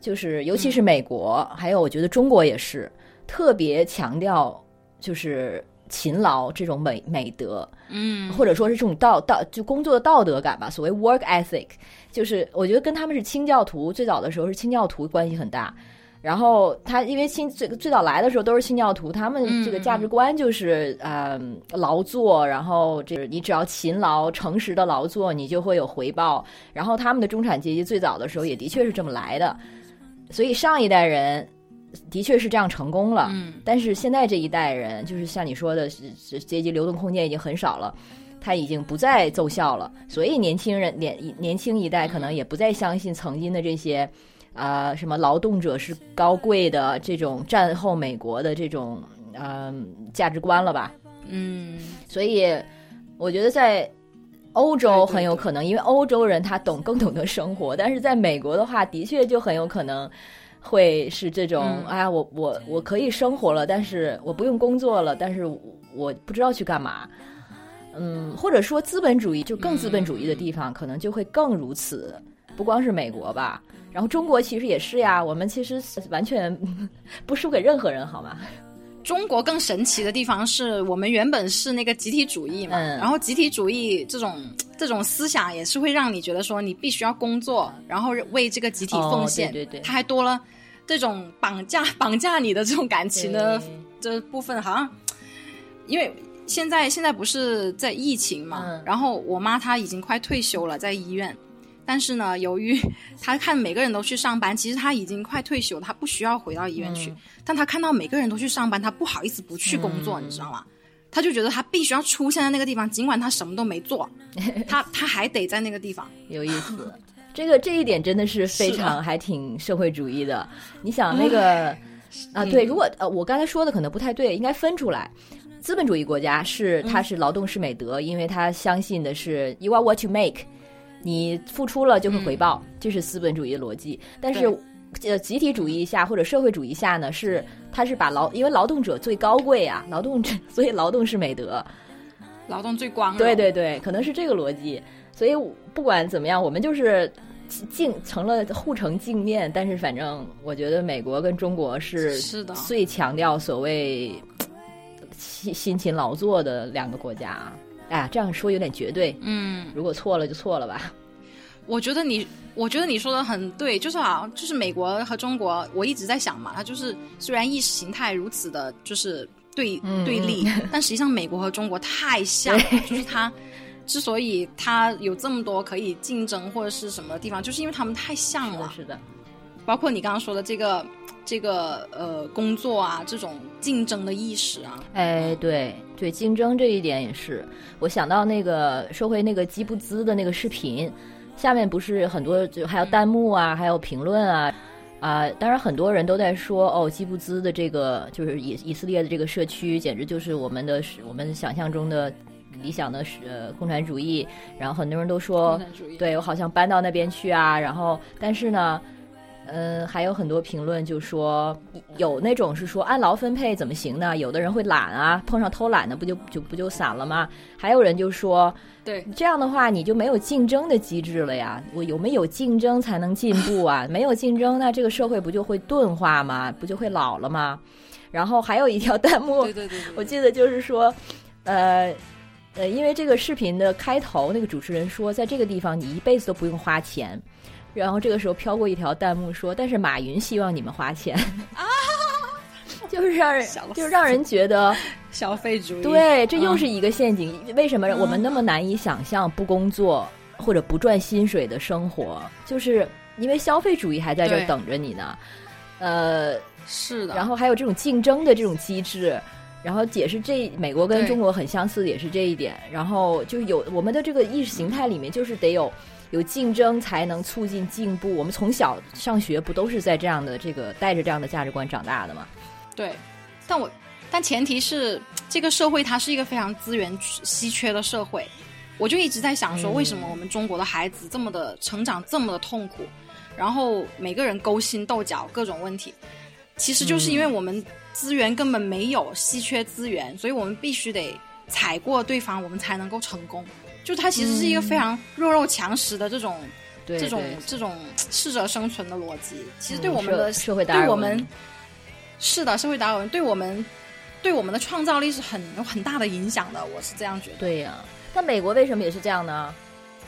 就是尤其是美国，还有我觉得中国也是特别强调就是勤劳这种美美德，嗯，或者说是这种道道就工作的道德感吧，所谓 work ethic，就是我觉得跟他们是清教徒，最早的时候是清教徒关系很大。然后他因为新最最早来的时候都是新教徒，他们这个价值观就是呃劳作，然后这个你只要勤劳、诚实的劳作，你就会有回报。然后他们的中产阶级最早的时候也的确是这么来的，所以上一代人的确是这样成功了。嗯但是现在这一代人，就是像你说的，是是阶级流动空间已经很少了。他已经不再奏效了，所以年轻人年年轻一代可能也不再相信曾经的这些，啊、什么劳动者是高贵的这种战后美国的这种呃价值观了吧？嗯，所以我觉得在欧洲很有可能，因为欧洲人他懂更懂得生活，但是在美国的话，的确就很有可能会是这种，嗯哎呀，我我我可以生活了，但是我不用工作了，但是我不知道去干嘛。嗯，或者说资本主义就更资本主义的地方，可能就会更如此。不光是美国吧，然后中国其实也是呀。我们其实完全不输给任何人，好吗？中国更神奇的地方是我们原本是那个集体主义嘛，嗯然后集体主义这种这种思想也是会让你觉得说你必须要工作，然后为这个集体奉献，哦对对对它还多了这种绑架绑架你的这种感情的这部分，好像因为现在现在不是在疫情嘛，嗯然后我妈她已经快退休了，在医院。但是呢，由于 他看每个人都去上班，其实他已经快退休，他不需要回到医院去。嗯但他看到每个人都去上班，他不好意思不去工作，嗯你知道吗？他就觉得他必须要出现在那个地方，尽管他什么都没做，他他还得在那个地方。有意思。这个这一点真的是非 是常还挺社会主义的。你想那个啊，对，如果呃我刚才说的可能不太对，应该分出来。资本主义国家是它是劳动是美德，因为它相信的是 you are what you make，你付出了就会回报，这是资本主义的逻辑。但是呃，集体主义下或者社会主义下呢，是它是把劳因为劳动者最高贵啊，劳动者所以劳动是美德。劳动最光荣。对对对，可能是这个逻辑。所以不管怎么样，我们就是镜成了互成镜面。但是反正我觉得美国跟中国是是的最强调所谓辛辛勤劳作的两个国家啊。哎呀，这样说有点绝对。嗯，如果错了就错了吧。我觉得你，我觉得你说的很对，就是好像就是美国和中国，我一直在想嘛，它就是虽然意识形态如此的，就是对、嗯对立，但实际上美国和中国太像了，就是它之所以它有这么多可以竞争或者是什么地方，就是因为他们太像了。是的，是的。包括你刚刚说的这个这个呃工作啊，这种竞争的意识啊，哎，对对，竞争这一点也是。我想到那个说回那个基布兹的那个视频，下面不是很多就还有弹幕啊，还有评论啊。啊、当然很多人都在说，哦，基布兹的这个就是以以色列的这个社区，简直就是我们的我们想象中的理想的呃共产主义。然后很多人都说。对我好像搬到那边去啊，然后但是呢，嗯，还有很多评论就说有那种是说按劳分配怎么行呢？有的人会懒啊，碰上偷懒的不就就不就散了吗？还有人就说对，这样的话你就没有竞争的机制了呀，我有没有竞争才能进步啊？没有竞争，那这个社会不就会钝化吗？不就会老了吗？然后还有一条弹幕，对对对对我记得就是说，呃。呃，因为这个视频的开头，那个主持人说，在这个地方你一辈子都不用花钱，然后这个时候飘过一条弹幕说，但是马云希望你们花钱啊，就是让人就是让人觉得，消费主义。对，这又嗯是一个陷阱。为什么我们那么难以想象不工作或者不赚薪水的生活？就是因为消费主义还在这儿等着你呢。呃，是的。然后还有这种竞争的这种机制，然后解释这美国跟中国很相似的也是这一点。然后就有我们的这个意识形态里面，就是得有有竞争才能促进进步。我们从小上学不都是在这样的这个带着这样的价值观长大的吗？对，但我但前提是这个社会它是一个非常资源稀缺的社会，我就一直在想说，嗯为什么我们中国的孩子这么的成长这么的痛苦，然后每个人勾心斗角各种问题，其实就是因为我们资源根本没有稀缺资源，所以我们必须得踩过对方，我们才能够成功。就它其实是一个非常弱肉强食的这种、对，这种这种适者生存的逻辑，其实对嗯我们的、社社会达尔文对我们是的，社会达尔文对我们对我们的创造力是很有很大的影响的，我是这样觉得。对呀、那美国为什么也是这样呢？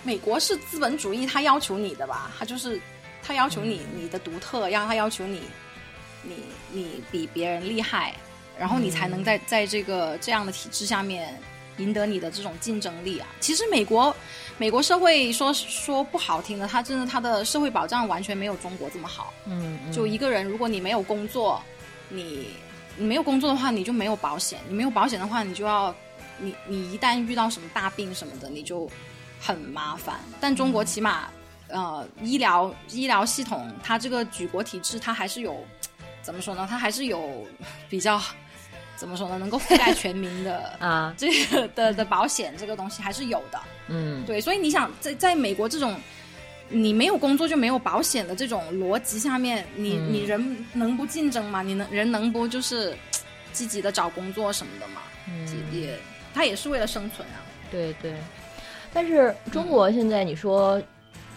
美国是资本主义，它要求你的吧？它就是它要求嗯你你的独特，让它要求你你你比别人厉害，然后你才能在在这个这样的体制下面赢得你的这种竞争力啊。其实美国美国社会说说不好听的，它真的它的社会保障完全没有中国这么好。嗯，嗯就一个人，如果你没有工作，你你没有工作的话，你就没有保险。你没有保险的话，你就要你你一旦遇到什么大病什么的，你就很麻烦。但中国起码呃医疗医疗系统，它这个举国体制，它还是有怎么说呢？它还是有比较怎么说呢？能够覆盖全民的 啊，这个的的保险这个东西还是有的。嗯对，所以你想在在美国这种你没有工作就没有保险的这种逻辑下面，你、嗯你人能不竞争吗？你能人能不就是 积极的找工作什么的吗？嗯也他也是为了生存啊。对对，但是中国现在你说，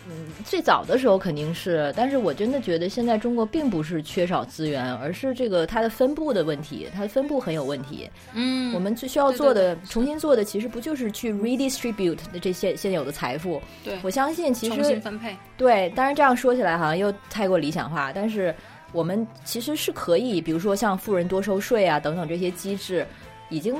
嗯，最早的时候肯定是，但是我真的觉得现在中国并不是缺少资源，而是这个它的分布的问题，它的分布很有问题。嗯我们最需要做的、重新做的，其实不就是去 redistribute 的这些现有的财富？对我相信其重实新分配，对，当然这样说起来好像又太过理想化，但是我们其实是可以，比如说像富人多收税啊等等这些机制，已经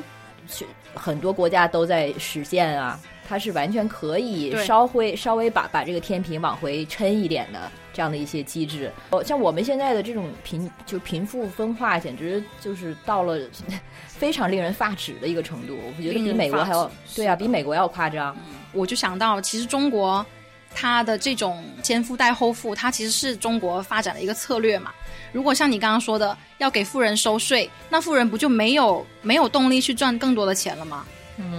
是很多国家都在实践啊，它是完全可以稍微稍微把把这个天平往回抻一点的这样的一些机制。哦，像我们现在的这种贫就贫富分化，简直就是到了 非常令人发指的一个程度。我觉得比美国还要对啊，比美国要夸张。我就想到，其实中国它的这种先富带后富，它其实是中国发展的一个策略嘛。如果像你刚刚说的，要给富人收税，那富人不就没有没有动力去赚更多的钱了吗？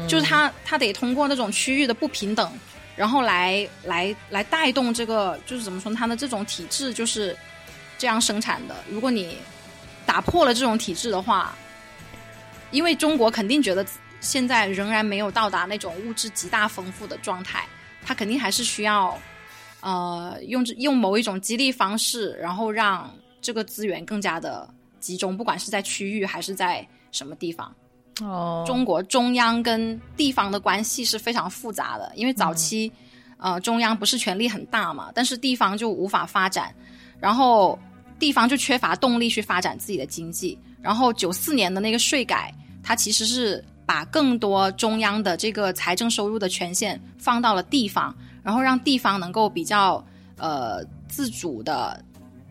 就是他他得通过那种区域的不平等，然后来来来带动这个，就是怎么说呢，他的这种体制就是这样生产的。如果你打破了这种体制的话，因为中国肯定觉得现在仍然没有到达那种物质极大丰富的状态，他肯定还是需要呃用用某一种激励方式，然后让这个资源更加的集中，不管是在区域还是在什么地方。哦，中国中央跟地方的关系是非常复杂的，因为早期，呃，中央不是权力很大嘛，但是地方就无法发展，然后地方就缺乏动力去发展自己的经济。然后九四年的那个税改，它其实是把更多中央的这个财政收入的权限放到了地方，然后让地方能够比较呃自主的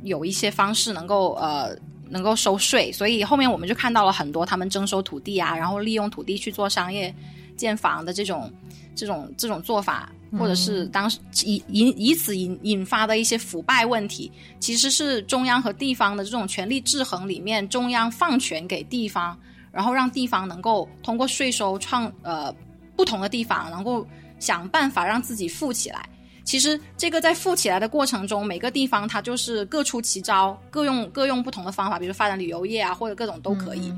有一些方式能够呃能够收税，所以后面我们就看到了很多他们征收土地啊，然后利用土地去做商业建房的这种这种这种做法，或者是当时以引以此引引发的一些腐败问题，其实是中央和地方的这种权力制衡里面，中央放权给地方，然后让地方能够通过税收创呃不同的地方能够想办法让自己富起来。其实这个在富起来的过程中，每个地方它就是各出奇招，各用各用不同的方法，比如发展旅游业啊，或者各种都可以。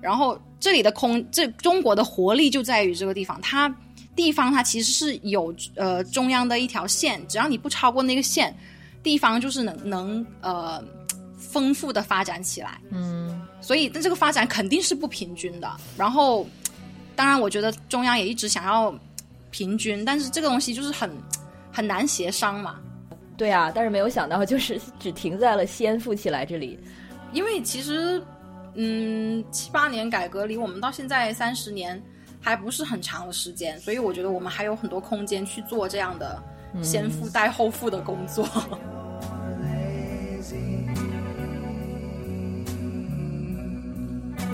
然后这里的空，这中国的活力就在于这个地方，它地方它其实是有呃中央的一条线，只要你不超过那个线，地方就是能能呃丰富的发展起来。嗯所以但这个发展肯定是不平均的。然后，当然我觉得中央也一直想要平均，但是这个东西就是很很难协商嘛。对啊，但是没有想到，就是只停在了先富起来这里。因为其实，嗯，七八年改革离我们到现在三十年还不是很长的时间，所以我觉得我们还有很多空间去做这样的先富带后富的工作。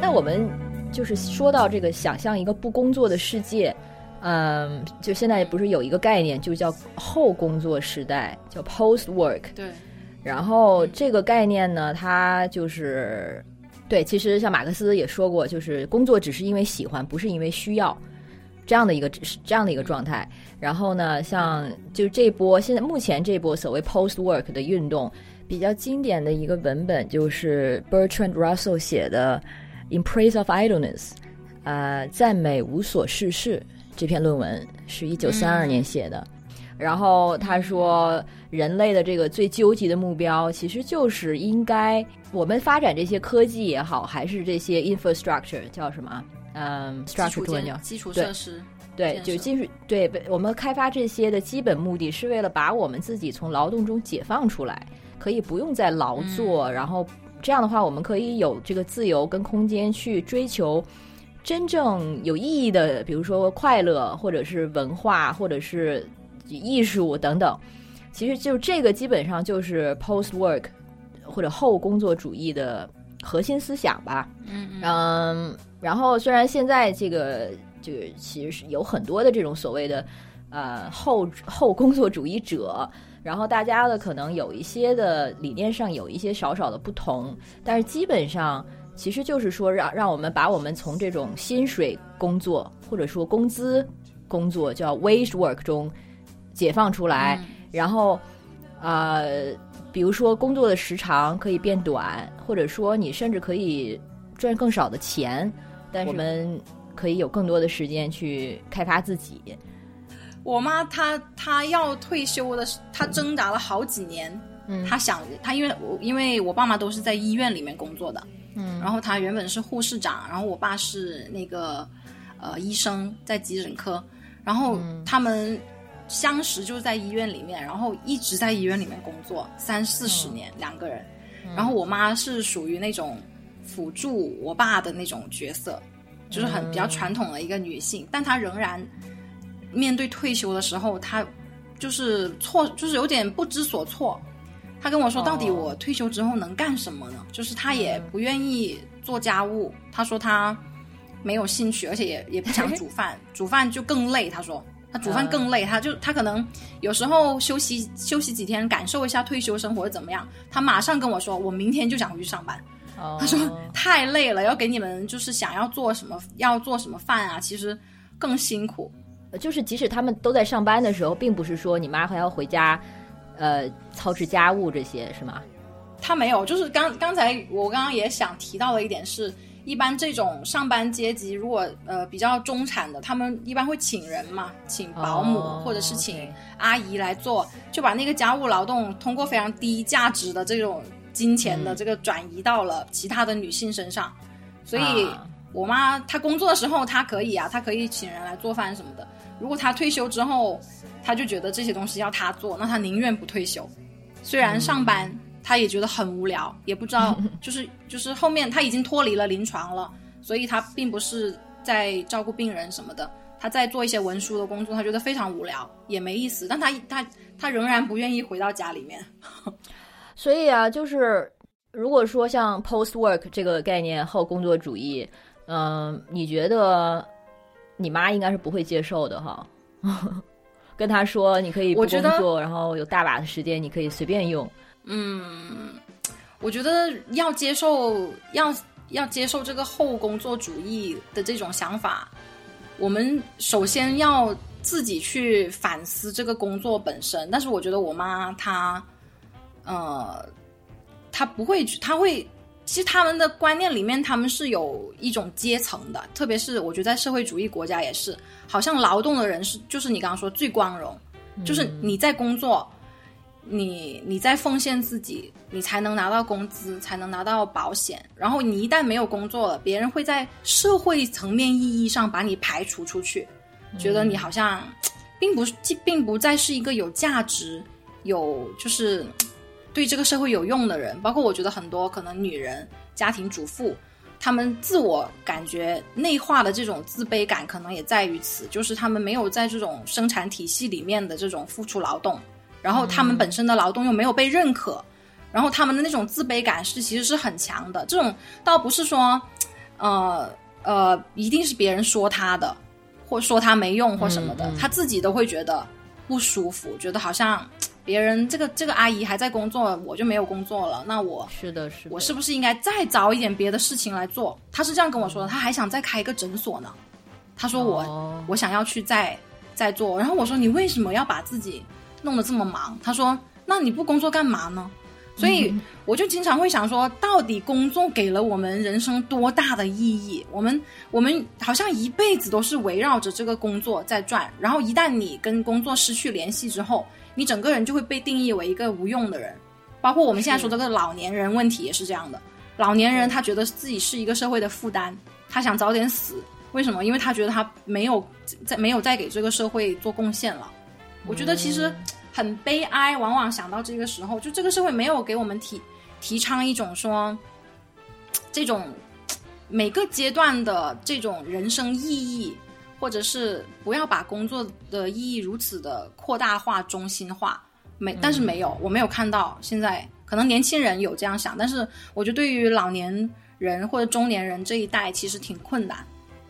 那我们就是说到这个想象一个不工作的世界，嗯，就现在不是有一个概念，就叫后工作时代，叫 post work。对，然后这个概念呢，它就是对，其实像马克思也说过，就是工作只是因为喜欢，不是因为需要。这样的一个是这样的一个状态，然后呢，像就这波现在目前这波所谓 post work 的运动，比较经典的一个文本就是 Bertrand Russell 写的《In Praise of Idleness》，呃，赞美无所事事这篇论文是一九三二年写的。然后他说，人类的这个最究极的目标，其实就是应该我们发展这些科技也好，还是这些 infrastructure 叫什么？嗯基础，structure 中文叫基础设施，对，就技术对我们开发这些的基本目的是为了把我们自己从劳动中解放出来，可以不用再劳作，然后这样的话，我们可以有这个自由跟空间去追求真正有意义的，比如说快乐，或者是文化，或者是艺术等等。其实就这个基本上就是 post work 或者后工作主义的核心思想吧。嗯嗯嗯，然后虽然现在这个这个其实是有很多的这种所谓的呃后后工作主义者，然后大家的可能有一些的理念上有一些少少的不同，但是基本上其实就是说让让我们把我们从这种薪水工作或者说工资工作叫 wage work 中解放出来，然后呃，比如说工作的时长可以变短，或者说你甚至可以赚更少的钱，但是我们可以有更多的时间去开发自己。我妈她她要退休的，她挣扎了好几年。嗯她想她因为我因为我爸妈都是在医院里面工作的，嗯。然后她原本是护士长，然后我爸是那个呃医生，在急诊科，然后他们相识就是在医院里面，然后一直在医院里面工作三四十年，两个人。然后我妈是属于那种辅助我爸的那种角色，就是很比较传统的一个女性，但她仍然面对退休的时候，她就是错，就是有点不知所措。她跟我说，哦到底我退休之后能干什么呢？就是他也不愿意做家务，他说他没有兴趣，而且也也不想煮饭，煮饭就更累。他说。他煮饭更累，他就他可能有时候休息休息几天，感受一下退休生活怎么样。他马上跟我说，我明天就想回去上班。哦他说太累了，要给你们就是想要做什么，要做什么饭啊，其实更辛苦。就是即使他们都在上班的时候，并不是说你妈还要回家，呃，操持家务这些是吗？他没有，就是刚刚才我刚刚也想提到的一点是，一般这种上班阶级，如果呃比较中产的，他们一般会请人嘛，请保姆、哦或者是请阿姨来做，就把那个家务劳动通过非常低价值的这种金钱的嗯这个转移到了其他的女性身上，所以。啊我妈她工作的时候，她可以啊，她可以请人来做饭什么的。如果她退休之后，她就觉得这些东西要他做，那他宁愿不退休。虽然上班，他也觉得很无聊，也不知道，就是就是后面他已经脱离了临床了，所以他并不是在照顾病人什么的，他在做一些文书的工作，他觉得非常无聊，也没意思。但他他他仍然不愿意回到家里面。所以啊，就是如果说像 post work 这个概念后工作主义，嗯、你觉得你妈应该是不会接受的哈？跟他说你可以不工作，然后有大把的时间你可以随便用。嗯我觉得要接受，要要接受这个后工作主义的这种想法，我们首先要自己去反思这个工作本身。但是我觉得我妈她，呃，她不会，她会。其实他们的观念里面，他们是有一种阶层的，特别是我觉得在社会主义国家也是，好像劳动的人是，就是你刚刚说最光荣，就是你在工作，你你在奉献自己，你才能拿到工资，才能拿到保险。然后你一旦没有工作了，别人会在社会层面意义上把你排除出去，觉得你好像并不是，并不再是一个有价值、有就是对这个社会有用的人。包括我觉得很多可能女人、家庭主妇。她们自我感觉内化的这种自卑感，可能也在于此，就是她们没有在这种生产体系里面的这种付出劳动，然后她们本身的劳动又没有被认可，然后她们的那种自卑感是其实是很强的。这种倒不是说，呃呃，一定是别人说她的，或说她没用或什么的，嗯嗯他自己都会觉得不舒服，觉得好像别人这个这个阿姨还在工作，我就没有工作了，那我是的，是的，我是不是应该再找一点别的事情来做？他是这样跟我说的，他还想再开一个诊所呢。他说我、哦我想要去再再做，然后我说你为什么要把自己弄得这么忙？他说那你不工作干嘛呢？所以我就经常会想说，到底工作给了我们人生多大的意义？我们我们好像一辈子都是围绕着这个工作在转，然后一旦你跟工作失去联系之后，你整个人就会被定义为一个无用的人。包括我们现在说这个老年人问题也是这样的，老年人他觉得自己是一个社会的负担，他想早点死。为什么？因为他觉得他没有在没有再给这个社会做贡献了。我觉得其实很悲哀，往往想到这个时候，就这个社会没有给我们提提倡一种说，这种每个阶段的这种人生意义，或者是不要把工作的意义如此的扩大化、中心化。没，但是没有，我没有看到。现在可能年轻人有这样想，但是我觉得对于老年人或者中年人这一代，其实挺困难，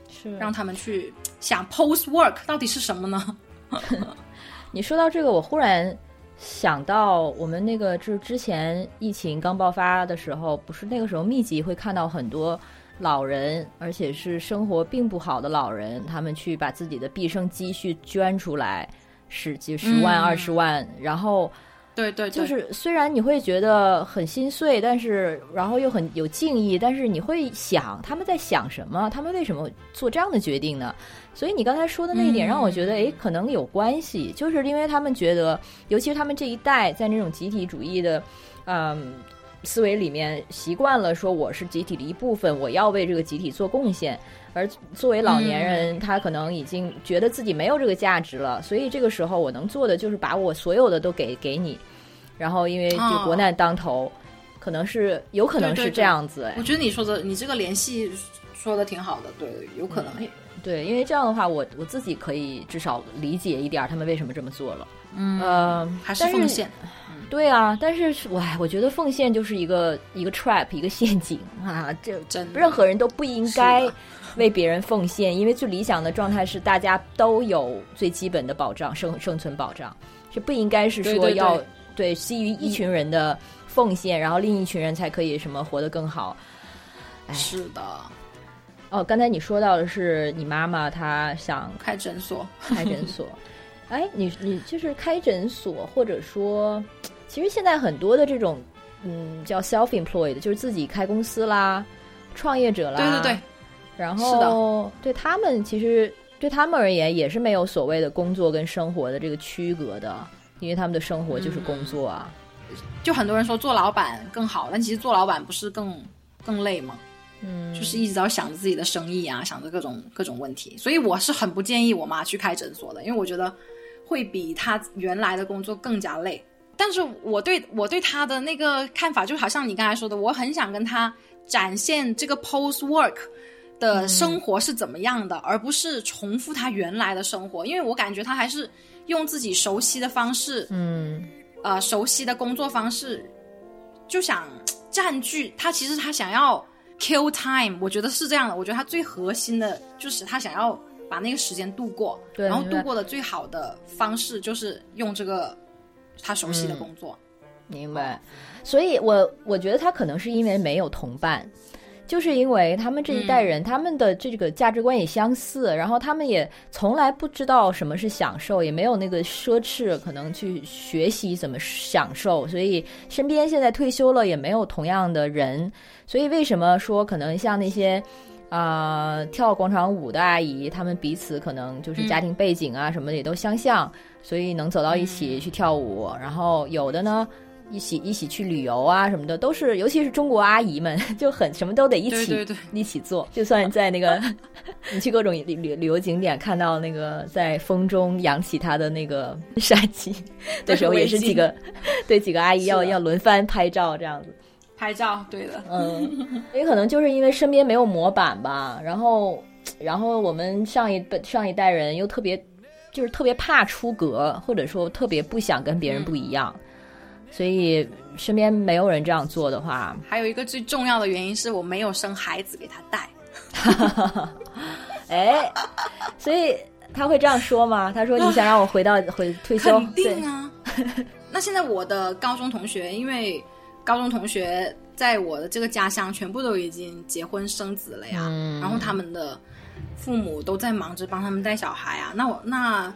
是让他们去想 post work 到底是什么呢？你说到这个，我忽然想到，我们那个就是之前疫情刚爆发的时候，不是那个时候密集会看到很多老人，而且是生活并不好的老人，他们去把自己的毕生积蓄捐出来，十几十万、嗯二十万，然后对对对，就是虽然你会觉得很心碎，但是然后又很有敬意，但是你会想他们在想什么？他们为什么做这样的决定呢？所以你刚才说的那一点嗯让我觉得，诶，可能有关系，就是因为他们觉得，尤其是他们这一代在那种集体主义的，嗯。思维里面习惯了说我是集体的一部分，我要为这个集体做贡献。而作为老年人，他可能已经觉得自己没有这个价值了，所以这个时候我能做的就是把我所有的都给给你。然后因为国难当头，可能是有可能是这样子。哎我觉得你说的，你这个联系说的挺好的，对，有可能。对，因为这样的话，我我自己可以至少理解一点他们为什么这么做了。嗯，呃，还是奉献。对啊，但是我我觉得奉献就是一个一个 trap，一个陷阱啊！这真任何人都不应该为别人奉献，因为最理想的状态是大家都有最基本的保障，生生存保障，是不应该是说要对基于一群人的奉献，然后另一群人才可以什么活得更好。哎是的，哦，刚才你说到的是你妈妈她想开诊所。开诊所。哎，你你就是开诊所，或者说，其实现在很多的这种，嗯，叫 self-employed，就是自己开公司啦，创业者啦，对对对，然是后对他们其实对他们而言也是没有所谓的工作跟生活的这个区隔的，因为他们的生活就是工作啊。就很多人说做老板更好，但其实做老板不是更更累吗？嗯，就是一直要想着自己的生意啊，想着各种各种问题，所以我是很不建议我妈去开诊所的，因为我觉得会比她原来的工作更加累。但是我对我对他的那个看法，就好像你刚才说的，我很想跟他展现这个 post work 的生活是怎么样的，而不是重复他原来的生活，因为我感觉他还是用自己熟悉的方式，嗯呃，熟悉的工作方式，就想占据他。其实他想要 kill time，我觉得是这样的。我觉得他最核心的就是他想要把那个时间度过，然后度过的最好的方式就是用这个他熟悉的工作。明白。所以我我觉得他可能是因为没有同伴。就是因为他们这一代人，他们的这个价值观也相似，然后他们也从来不知道什么是享受，也没有那个奢侈，可能去学习怎么享受，所以身边现在退休了也没有同样的人，所以为什么说可能像那些啊、跳广场舞的阿姨，她们彼此可能就是家庭背景啊什么的也都相像，所以能走到一起去跳舞，然后有的呢。一起一起去旅游啊什么的，都是尤其是中国阿姨们 就很什么都得一起对对对一起做。就算在那个 你去各种旅旅旅游景点看到那个在风中扬起她的那个纱巾的时候，也是几个对几个阿姨要要轮番拍照这样子。拍照，对的，嗯，也可能就是因为身边没有模板吧，然后，然后我们上一辈上一代人又特别，就是特别怕出格，或者说特别不想跟别人不一样，所以身边没有人这样做的话，还有一个最重要的原因是我没有生孩子给他带。哎，所以他会这样说吗？他说你想让我回到回退休？肯定啊。那现在我的高中同学，因为高中同学在我的这个家乡全部都已经结婚生子了呀，嗯然后他们的父母都在忙着帮他们带小孩啊。那我那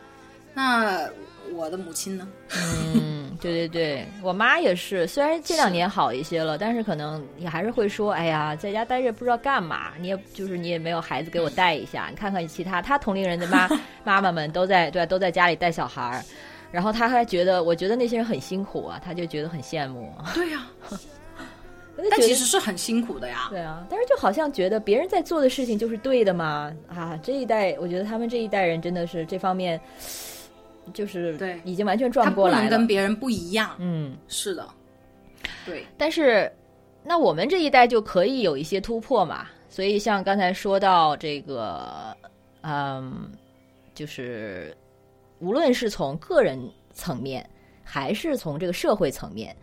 那我的母亲呢？嗯，对对对，我妈也是，虽然这两年好一些了，但是可能你还是会说，哎呀，在家待着不知道干嘛，你也就是你也没有孩子给我带一下，你看看其他他同龄人的妈 妈妈们都在对都在家里带小孩儿，然后他还觉得，我觉得那些人很辛苦啊，他就觉得很羡慕，对呀、但其实是很辛苦的呀。对啊，但是就好像觉得别人在做的事情就是对的嘛啊，这一代我觉得他们这一代人真的是这方面就是对已经完全转不过来了，跟别人不一样。嗯。是的，对，但是那我们这一代就可以有一些突破嘛。所以像刚才说到这个，嗯，就是无论是从个人层面，还是从这个社会层面，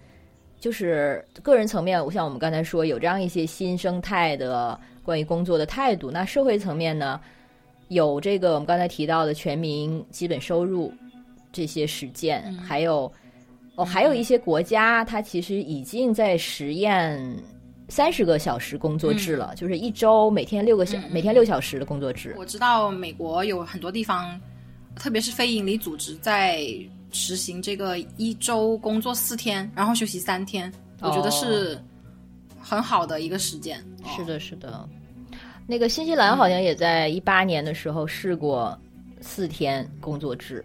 就是个人层面，像我们刚才说有这样一些新生态的关于工作的态度，那社会层面呢，有这个我们刚才提到的全民基本收入这些实践，还有哦，还有一些国家，它其实已经在实验三十个小时工作制了，就是一周每天六个小、每天六小时的工作制。我知道美国有很多地方，特别是非营利组织在实行这个一周工作四天，然后休息三天，我觉得是很好的一个时间。哦是的，是的。那个新西兰好像也在一八年的时候试过四天工作制，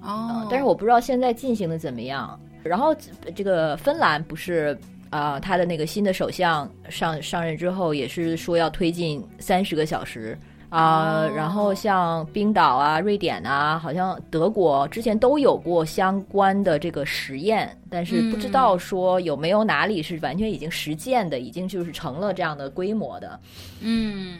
哦，但是我不知道现在进行的怎么样。然后这个芬兰不是啊、呃他的那个新的首相上上任之后，也是说要推进三十个小时啊、哦然后像冰岛啊、瑞典啊，好像德国之前都有过相关的这个实验，但是不知道说有没有哪里是完全已经实践的，已经就是成了这样的规模的。嗯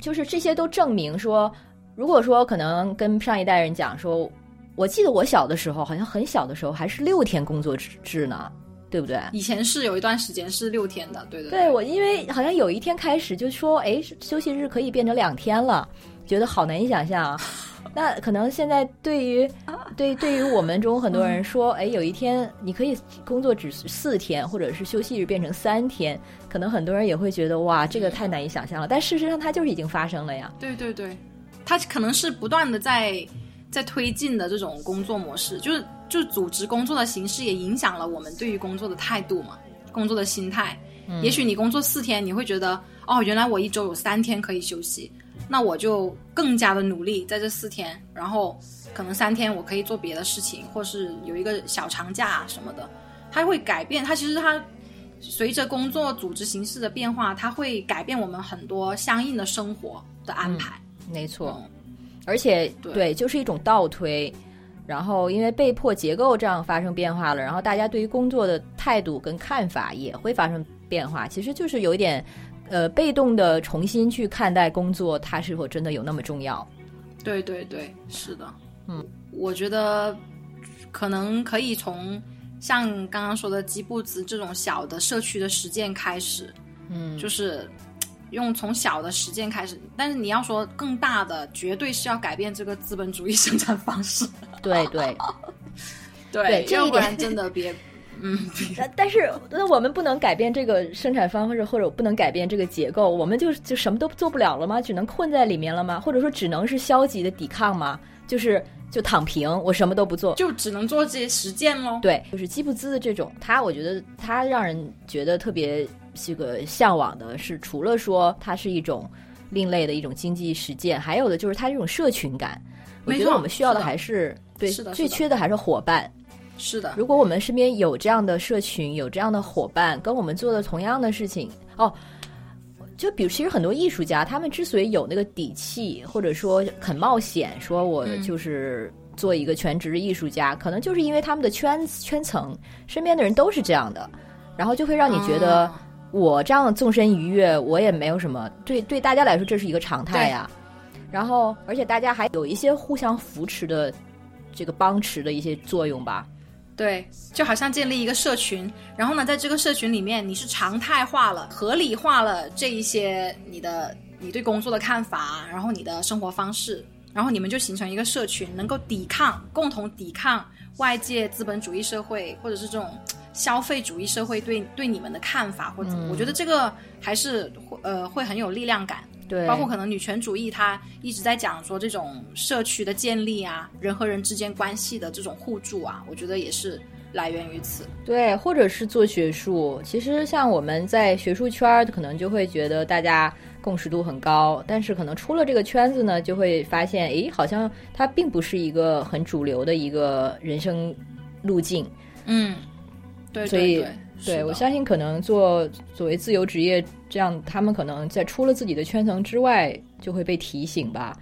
就是这些都证明说，如果说可能跟上一代人讲说，我记得我小的时候，好像很小的时候还是六天工作制制呢，对不对？以前是有一段时间是六天的，对对对我，因为好像有一天开始就说，哎，休息日可以变成两天了，觉得好难以想象啊。那可能现在对于对对于我们中很多人说，哎，有一天你可以工作只四天，或者是休息日变成三天，可能很多人也会觉得哇，这个太难以想象了。但事实上，它就是已经发生了呀。对对对，它可能是不断的在在推进的这种工作模式，就是就组织工作的形式也影响了我们对于工作的态度嘛，工作的心态。也许你工作四天，你会觉得哦，原来我一周有三天可以休息，那我就更加的努力在这四天，然后可能三天我可以做别的事情，或是有一个小长假啊什么的，它会改变。它其实它随着工作组织形式的变化，它会改变我们很多相应的生活的安排。没错，嗯而且对就是一种倒推。然后，因为被迫结构这样发生变化了，然后大家对于工作的态度跟看法也会发生变化。其实就是有一点，呃，被动的重新去看待工作，它是否真的有那么重要？对对对，是的，嗯，我觉得可能可以从像刚刚说的吉布兹这种小的社区的实践开始，嗯，就是用从小的实践开始。但是你要说更大的，绝对是要改变这个资本主义生产方式。对对。对，对这一点要不然真的别，嗯，但但是，那我们不能改变这个生产方式，或者不能改变这个结构，我们就就什么都做不了了吗？只能困在里面了吗？或者说，只能是消极的抵抗吗？就是就躺平，我什么都不做。就只能做这些实践喽。对，就是基布兹的这种，他我觉得他让人觉得特别这个向往的是，除了说它是一种另类的一种经济实践，还有的就是它这种社群感。我觉得我们需要的还是对是的最缺的还是伙伴。是的，如果我们身边有这样的社群，有这样的伙伴，跟我们做的同样的事情，哦，就比如其实很多艺术家，他们之所以有那个底气，或者说肯冒险，说我嗯就是做一个全职艺术家，可能就是因为他们的圈圈层身边的人都是这样的，然后就会让你觉得啊我这样纵身一跃，我也没有什么，对对大家来说这是一个常态呀。然后，而且大家还有一些互相扶持的这个帮持的一些作用吧。对，就好像建立一个社群，然后呢，在这个社群里面，你是常态化了、合理化了这一些你的你对工作的看法，然后你的生活方式，然后你们就形成一个社群，能够抵抗、共同抵抗外界资本主义社会或者是这种消费主义社会对对你们的看法，或者、嗯我觉得这个还是会呃会很有力量感。对，包括可能女权主义，它一直在讲说这种社区的建立啊，人和人之间关系的这种互助啊，我觉得也是来源于此。对，或者是做学术。其实像我们在学术圈，可能就会觉得大家共识度很高，但是可能出了这个圈子呢，就会发现，诶，好像它并不是一个很主流的一个人生路径。嗯，对所以对我相信，可能做作为自由职业这样，他们可能在出了自己的圈层之外，就会被提醒吧。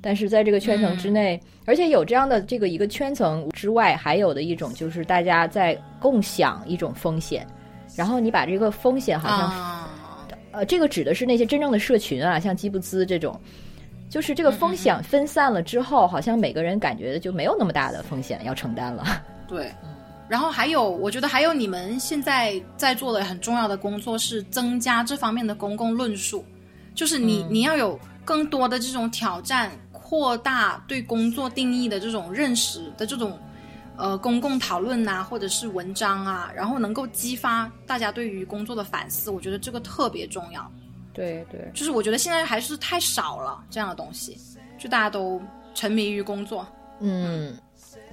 但是在这个圈层之内，而且有这样的这个一个圈层之外，还有的一种就是大家在共享一种风险，然后你把这个风险好像啊，呃，这个指的是那些真正的社群啊，像基布兹这种，就是这个风险分散了之后，好像每个人感觉就没有那么大的风险要承担了。对。然后还有，我觉得还有你们现在在做的很重要的工作是增加这方面的公共论述，就是你、你要有更多的这种挑战，扩大对工作定义的这种认识的这种呃公共讨论呐、或者是文章啊，然后能够激发大家对于工作的反思，我觉得这个特别重要。对对，就是我觉得现在还是太少了这样的东西，就大家都沉迷于工作。嗯。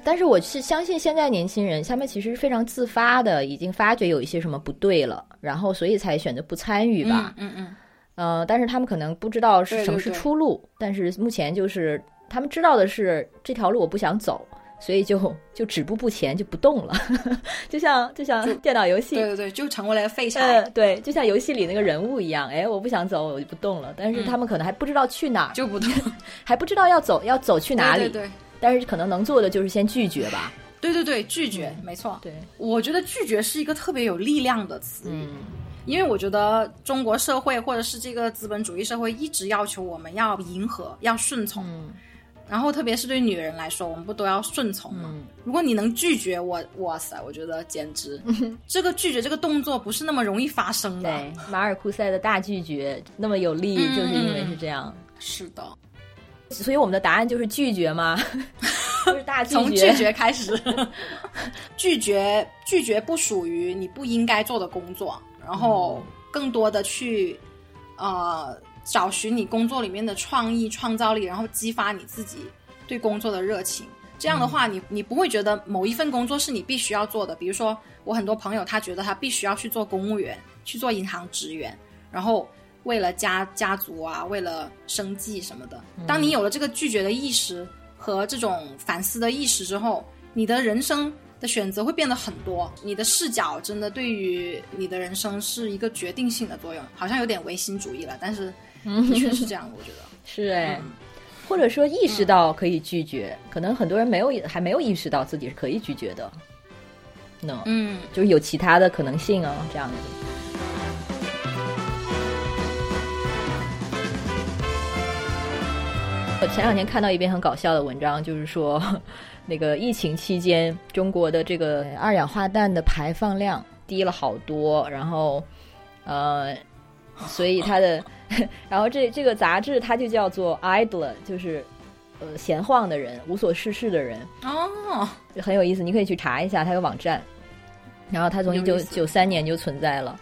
但是我是相信现在年轻人，他们其实是非常自发的，已经发觉有一些什么不对了，然后所以才选择不参与吧。嗯嗯呃，但是他们可能不知道是什么是对出路，但是目前就是他们知道的是这条路我不想走，所以就 就止步不前就不动了，就像就像电脑游嗯，戏，对对对，就成为了废柴，呃，对，就像游戏里那个人物一样，哎，我不想走，我就不动了。但是他们可能还不知道去哪儿，就不动。还不知道要走要走去哪里，对但是可能能做的就是先拒绝吧。对对对，拒绝，没错。对，我觉得拒绝是一个特别有力量的词语，嗯因为我觉得中国社会或者是这个资本主义社会一直要求我们要迎合、要顺从，嗯然后特别是对女人来说，我们不都要顺从吗？嗯如果你能拒绝我，哇塞，我觉得简直，这个拒绝这个动作不是那么容易发生的。对，马尔库塞的大拒绝那么有力，嗯就是因为是这样。是的，所以我们的答案就是拒绝吗？就是大拒从。拒绝开始，拒绝拒绝不属于你不应该做的工作，然后更多的去呃找寻你工作里面的创意、创造力，然后激发你自己对工作的热情。这样的话，你你不会觉得某一份工作是你必须要做的。比如说，我很多朋友他觉得他必须要去做公务员，去做银行职员，然后为了家家族啊，为了生计什么的。当你有了这个拒绝的意识和这种反思的意识之后，你的人生的选择会变得很多，你的视角真的对于你的人生是一个决定性的作用。好像有点唯心主义了，但是的确是这样的，我觉得。是哎，嗯或者说意识到可以拒绝，可能很多人没有还没有意识到自己是可以拒绝的。no，、嗯，就是有其他的可能性啊，这样子。我前两天看到一篇很搞笑的文章，就是说，那个疫情期间，中国的这个二氧化氮的排放量低了好多，然后，呃，所以它的，然后这这个杂志它就叫做 idler，就是呃闲晃的人，无所事事的人，哦，就很有意思，你可以去查一下它有网站。然后它从一九九三年就存在了，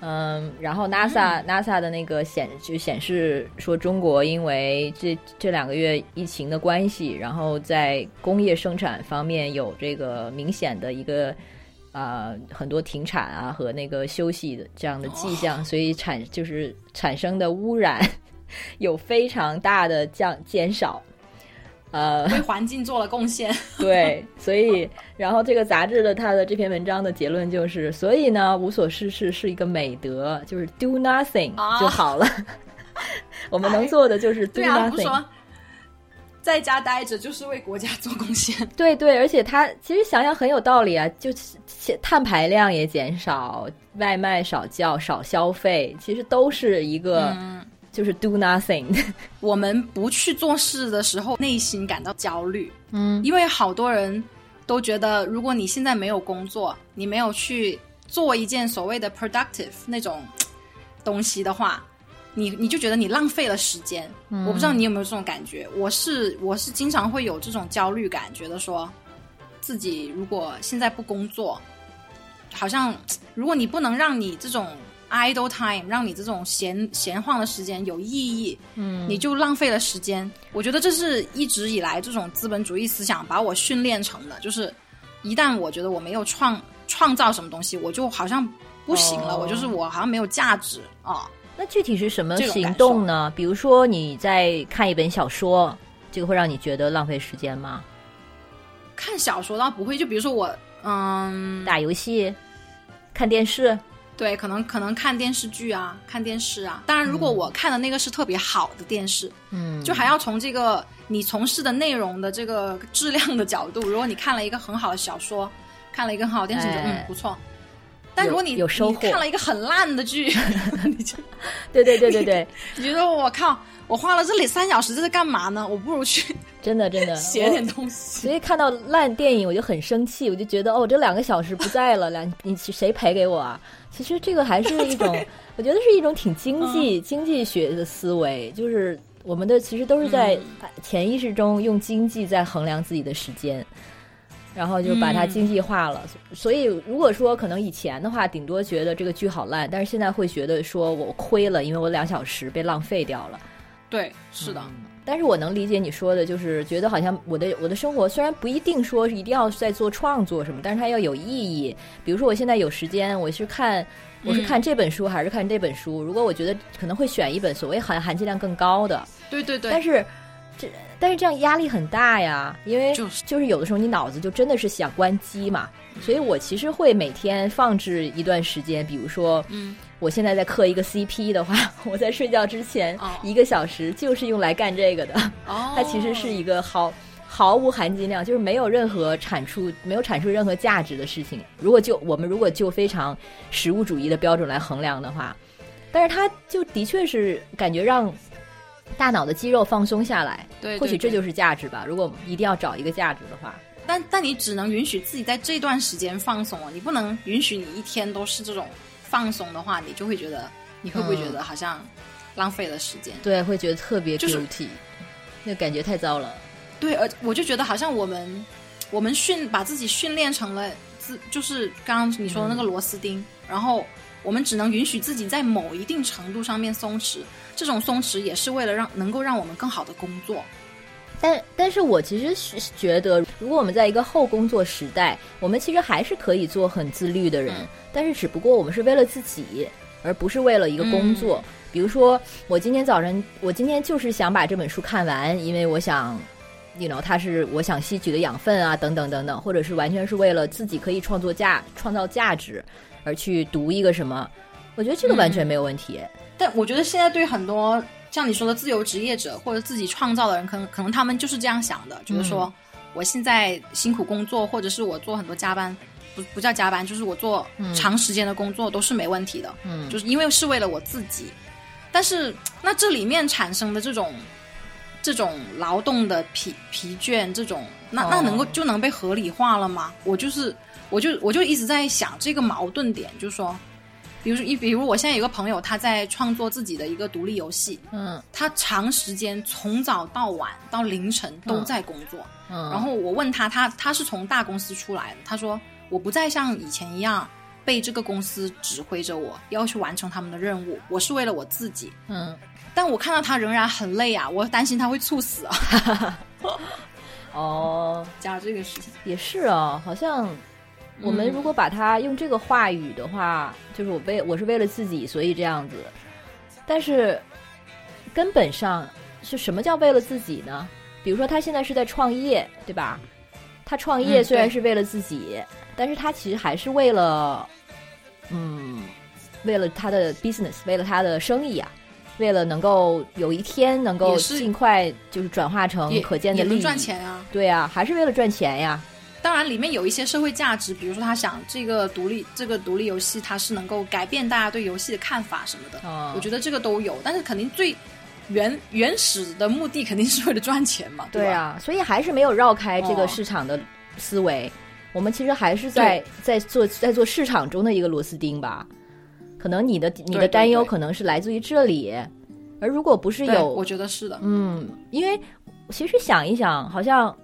嗯，然后 NASA、NASA 的那个显就显示说，中国因为这这两个月疫情的关系，然后在工业生产方面有这个明显的一个啊、很多停产啊和那个休息的这样的迹象，所以产就是产生的污染 有非常大的降减少。呃，为环境做了贡献。对，所以然后这个杂志的它的这篇文章的结论就是，所以呢，无所事事是一个美德，就是 do nothing 啊就好了。我们能做的就是 do nothing。说在家待着就是为国家做贡献。对对，而且他其实想想很有道理啊，就是碳排量也减少，外卖少叫，少消费，其实都是一个、嗯就是 do nothing。我们不去做事的时候，内心感到焦虑，嗯，因为好多人都觉得，如果你现在没有工作，你没有去做一件所谓的 productive 那种东西的话，你你就觉得你浪费了时间。我不知道你有没有这种感觉，我是我是经常会有这种焦虑感，觉得说自己如果现在不工作，好像如果你不能让你这种 idle time，让你这种闲闲晃的时间有意义，嗯，你就浪费了时间。我觉得这是一直以来这种资本主义思想把我训练成的，就是一旦我觉得我没有创创造什么东西，我就好像不行了，哦我就是我好像没有价值啊。那具体是什么行动呢？比如说你在看一本小说，这个会让你觉得浪费时间吗？看小说倒不会，就比如说我，嗯，打游戏、看电视，对，可能可能看电视剧啊，看电视啊。当然，如果我看的那个是特别好的电视，嗯，就还要从这个你从事的内容的这个质量的角度，如果你看了一个很好的小说，看了一个很好的电视，你觉得哎嗯不错。但如果你有收获看了一个很烂的剧，你就对对对对对，你觉得我靠，我花了这里三小时这是干嘛呢？我不如去 真的真的写点东西。所以看到烂电影我就很生气，我就觉得哦，这两个小时不在了，两你谁赔给我啊？其实这个还是一种，我觉得是一种挺经济、经济学的思维，就是我们的其实都是在潜意识中用经济在衡量自己的时间。然后就把它经济化了，所以如果说可能以前的话，顶多觉得这个剧好烂，但是现在会觉得说我亏了，因为我两小时被浪费掉了。对，是的，但是我能理解你说的，就是觉得好像我的我的生活虽然不一定说是一定要在做创作什么，但是它要有意义。比如说我现在有时间，我是看我是看这本书还是看这本书？如果我觉得可能会选一本所谓含含金量更高的，对对对。但是这但是这样压力很大呀，因为就是。就是有的时候你脑子就真的是想关机嘛，所以我其实会每天放置一段时间，比如说，嗯，我现在在刻一个 CP 的话，我在睡觉之前哦。一个小时就是用来干这个的。哦，它其实是一个毫毫无含金量，就是没有任何产出、没有产出任何价值的事情。如果就我们如果就非常实物主义的标准来衡量的话，但是它就的确是感觉让大脑的肌肉放松下来，对对对或许这就是价值吧。如果一定要找一个价值的话，但但你只能允许自己在这段时间放松啊，你不能允许你一天都是这种放松的话，你就会觉得你会不会觉得好像浪费了时间？对，会觉得特别就是 guilty，、那感觉太糟了。对，而我就觉得好像我们我们训把自己训练成了自，就是刚刚你说的那个螺丝钉，然后我们只能允许自己在某一定程度上面松弛，这种松弛也是为了让能够让我们更好的工作。但但是我其实是觉得，如果我们在一个后工作时代，我们其实还是可以做很自律的人，嗯但是只不过我们是为了自己，而不是为了一个工作。嗯比如说，我今天早晨，我今天就是想把这本书看完，因为我想。you know，它是我想吸取的养分啊，等等等等，或者是完全是为了自己可以创作价、创造价值而去读一个什么，我觉得这个完全没有问题。但我觉得现在对很多像你说的自由职业者或者自己创造的人，可能可能他们就是这样想的，就是说、我现在辛苦工作，或者是我做很多加班，不不叫加班，就是我做长时间的工作都是没问题的，嗯就是因为是为了我自己。但是那这里面产生的这种这种劳动的疲疲倦，这种那那哦能够就能被合理化了吗？我就是我就我就一直在想这个矛盾点，就是说。比如说，一比如我现在有个朋友，他在创作自己的一个独立游戏，嗯他长时间从早到晚到凌晨都在工作。嗯，然后我问他，他他是从大公司出来的，他说我不再像以前一样被这个公司指挥着我，要去完成他们的任务，我是为了我自己。嗯但我看到他仍然很累啊，我担心他会猝死啊。哦，加这个事情，也是啊，好像我们嗯如果把它用这个话语的话，就是我为我是为了自己，所以这样子。但是根本上是什么叫为了自己呢？比如说他现在是在创业，对吧？他创业嗯虽然是为了自己，但是他其实还是为了，嗯，为了他的 business，为了他的生意啊。为了能够有一天能够尽快就是转化成可见的利益，赚钱啊。对啊，还是为了赚钱呀。当然，里面有一些社会价值，比如说他想这个独立这个独立游戏，它是能够改变大家对游戏的看法什么的。哦我觉得这个都有，但是肯定最原 原始的目的肯定是为了赚钱嘛，对啊，所以还是没有绕开这个哦市场的思维。我们其实还是在在做在做市场中的一个螺丝钉吧。可能你的你的担忧可能是来自于这里，而如果不是，有我觉得是的。嗯，因为其实想一想，好像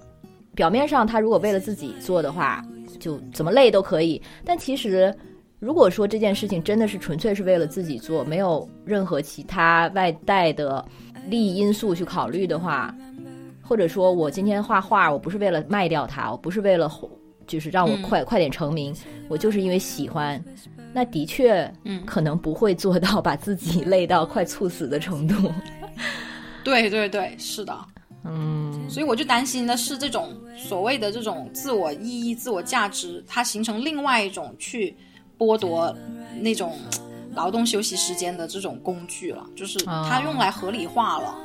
表面上他如果为了自己做的话，就怎么累都可以。但其实，如果说这件事情真的是纯粹是为了自己做，没有任何其他外带的利益因素去考虑的话，或者说我今天画画，我不是为了卖掉它，我不是为了就是让我嗯快、快点成名，我就是因为喜欢。那的确，嗯可能不会做到把自己累到快猝死的程度。对对对，是的。嗯，所以我就担心的是，这种所谓的这种自我意义、自我价值，它形成另外一种去剥夺那种劳动休息时间的这种工具了，就是它用来合理化了。哦，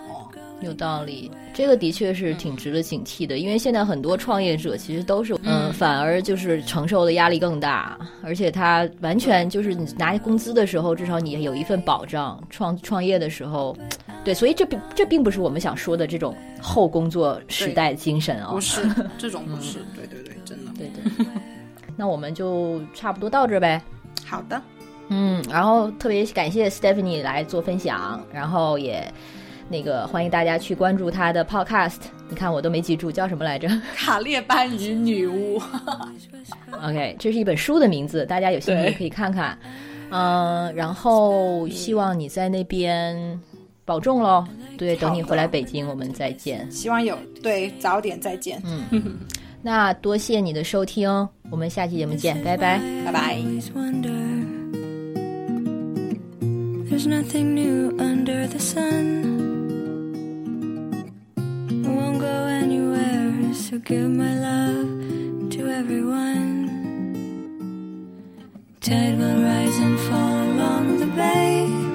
有道理，这个的确是挺值得警惕的，因为现在很多创业者其实都是，嗯，反而就是承受的压力更大，而且他完全就是你拿工资的时候，至少你有一份保障；创创业的时候，对，所以这并这并不是我们想说的这种后工作时代精神啊、不是这种，不是，对对对，真的。对对。那我们就差不多到这儿呗。好的，嗯，然后特别感谢 Stephanie 来做分享，然后也那个欢迎大家去关注他的 Podcast。你看我都没记住叫什么来着卡列班与女巫。OK，这是一本书的名字，大家有兴趣可以看看。嗯，然后希望你在那边保重喽。对，等你回来北京，我们再见。希望有对早点再见，嗯 那多谢你的收听，我们下期节目见，拜拜。拜拜。There's nothing new under the sun. Won't go anywhere, so give my love to everyone. Tide will rise and fall along the bay.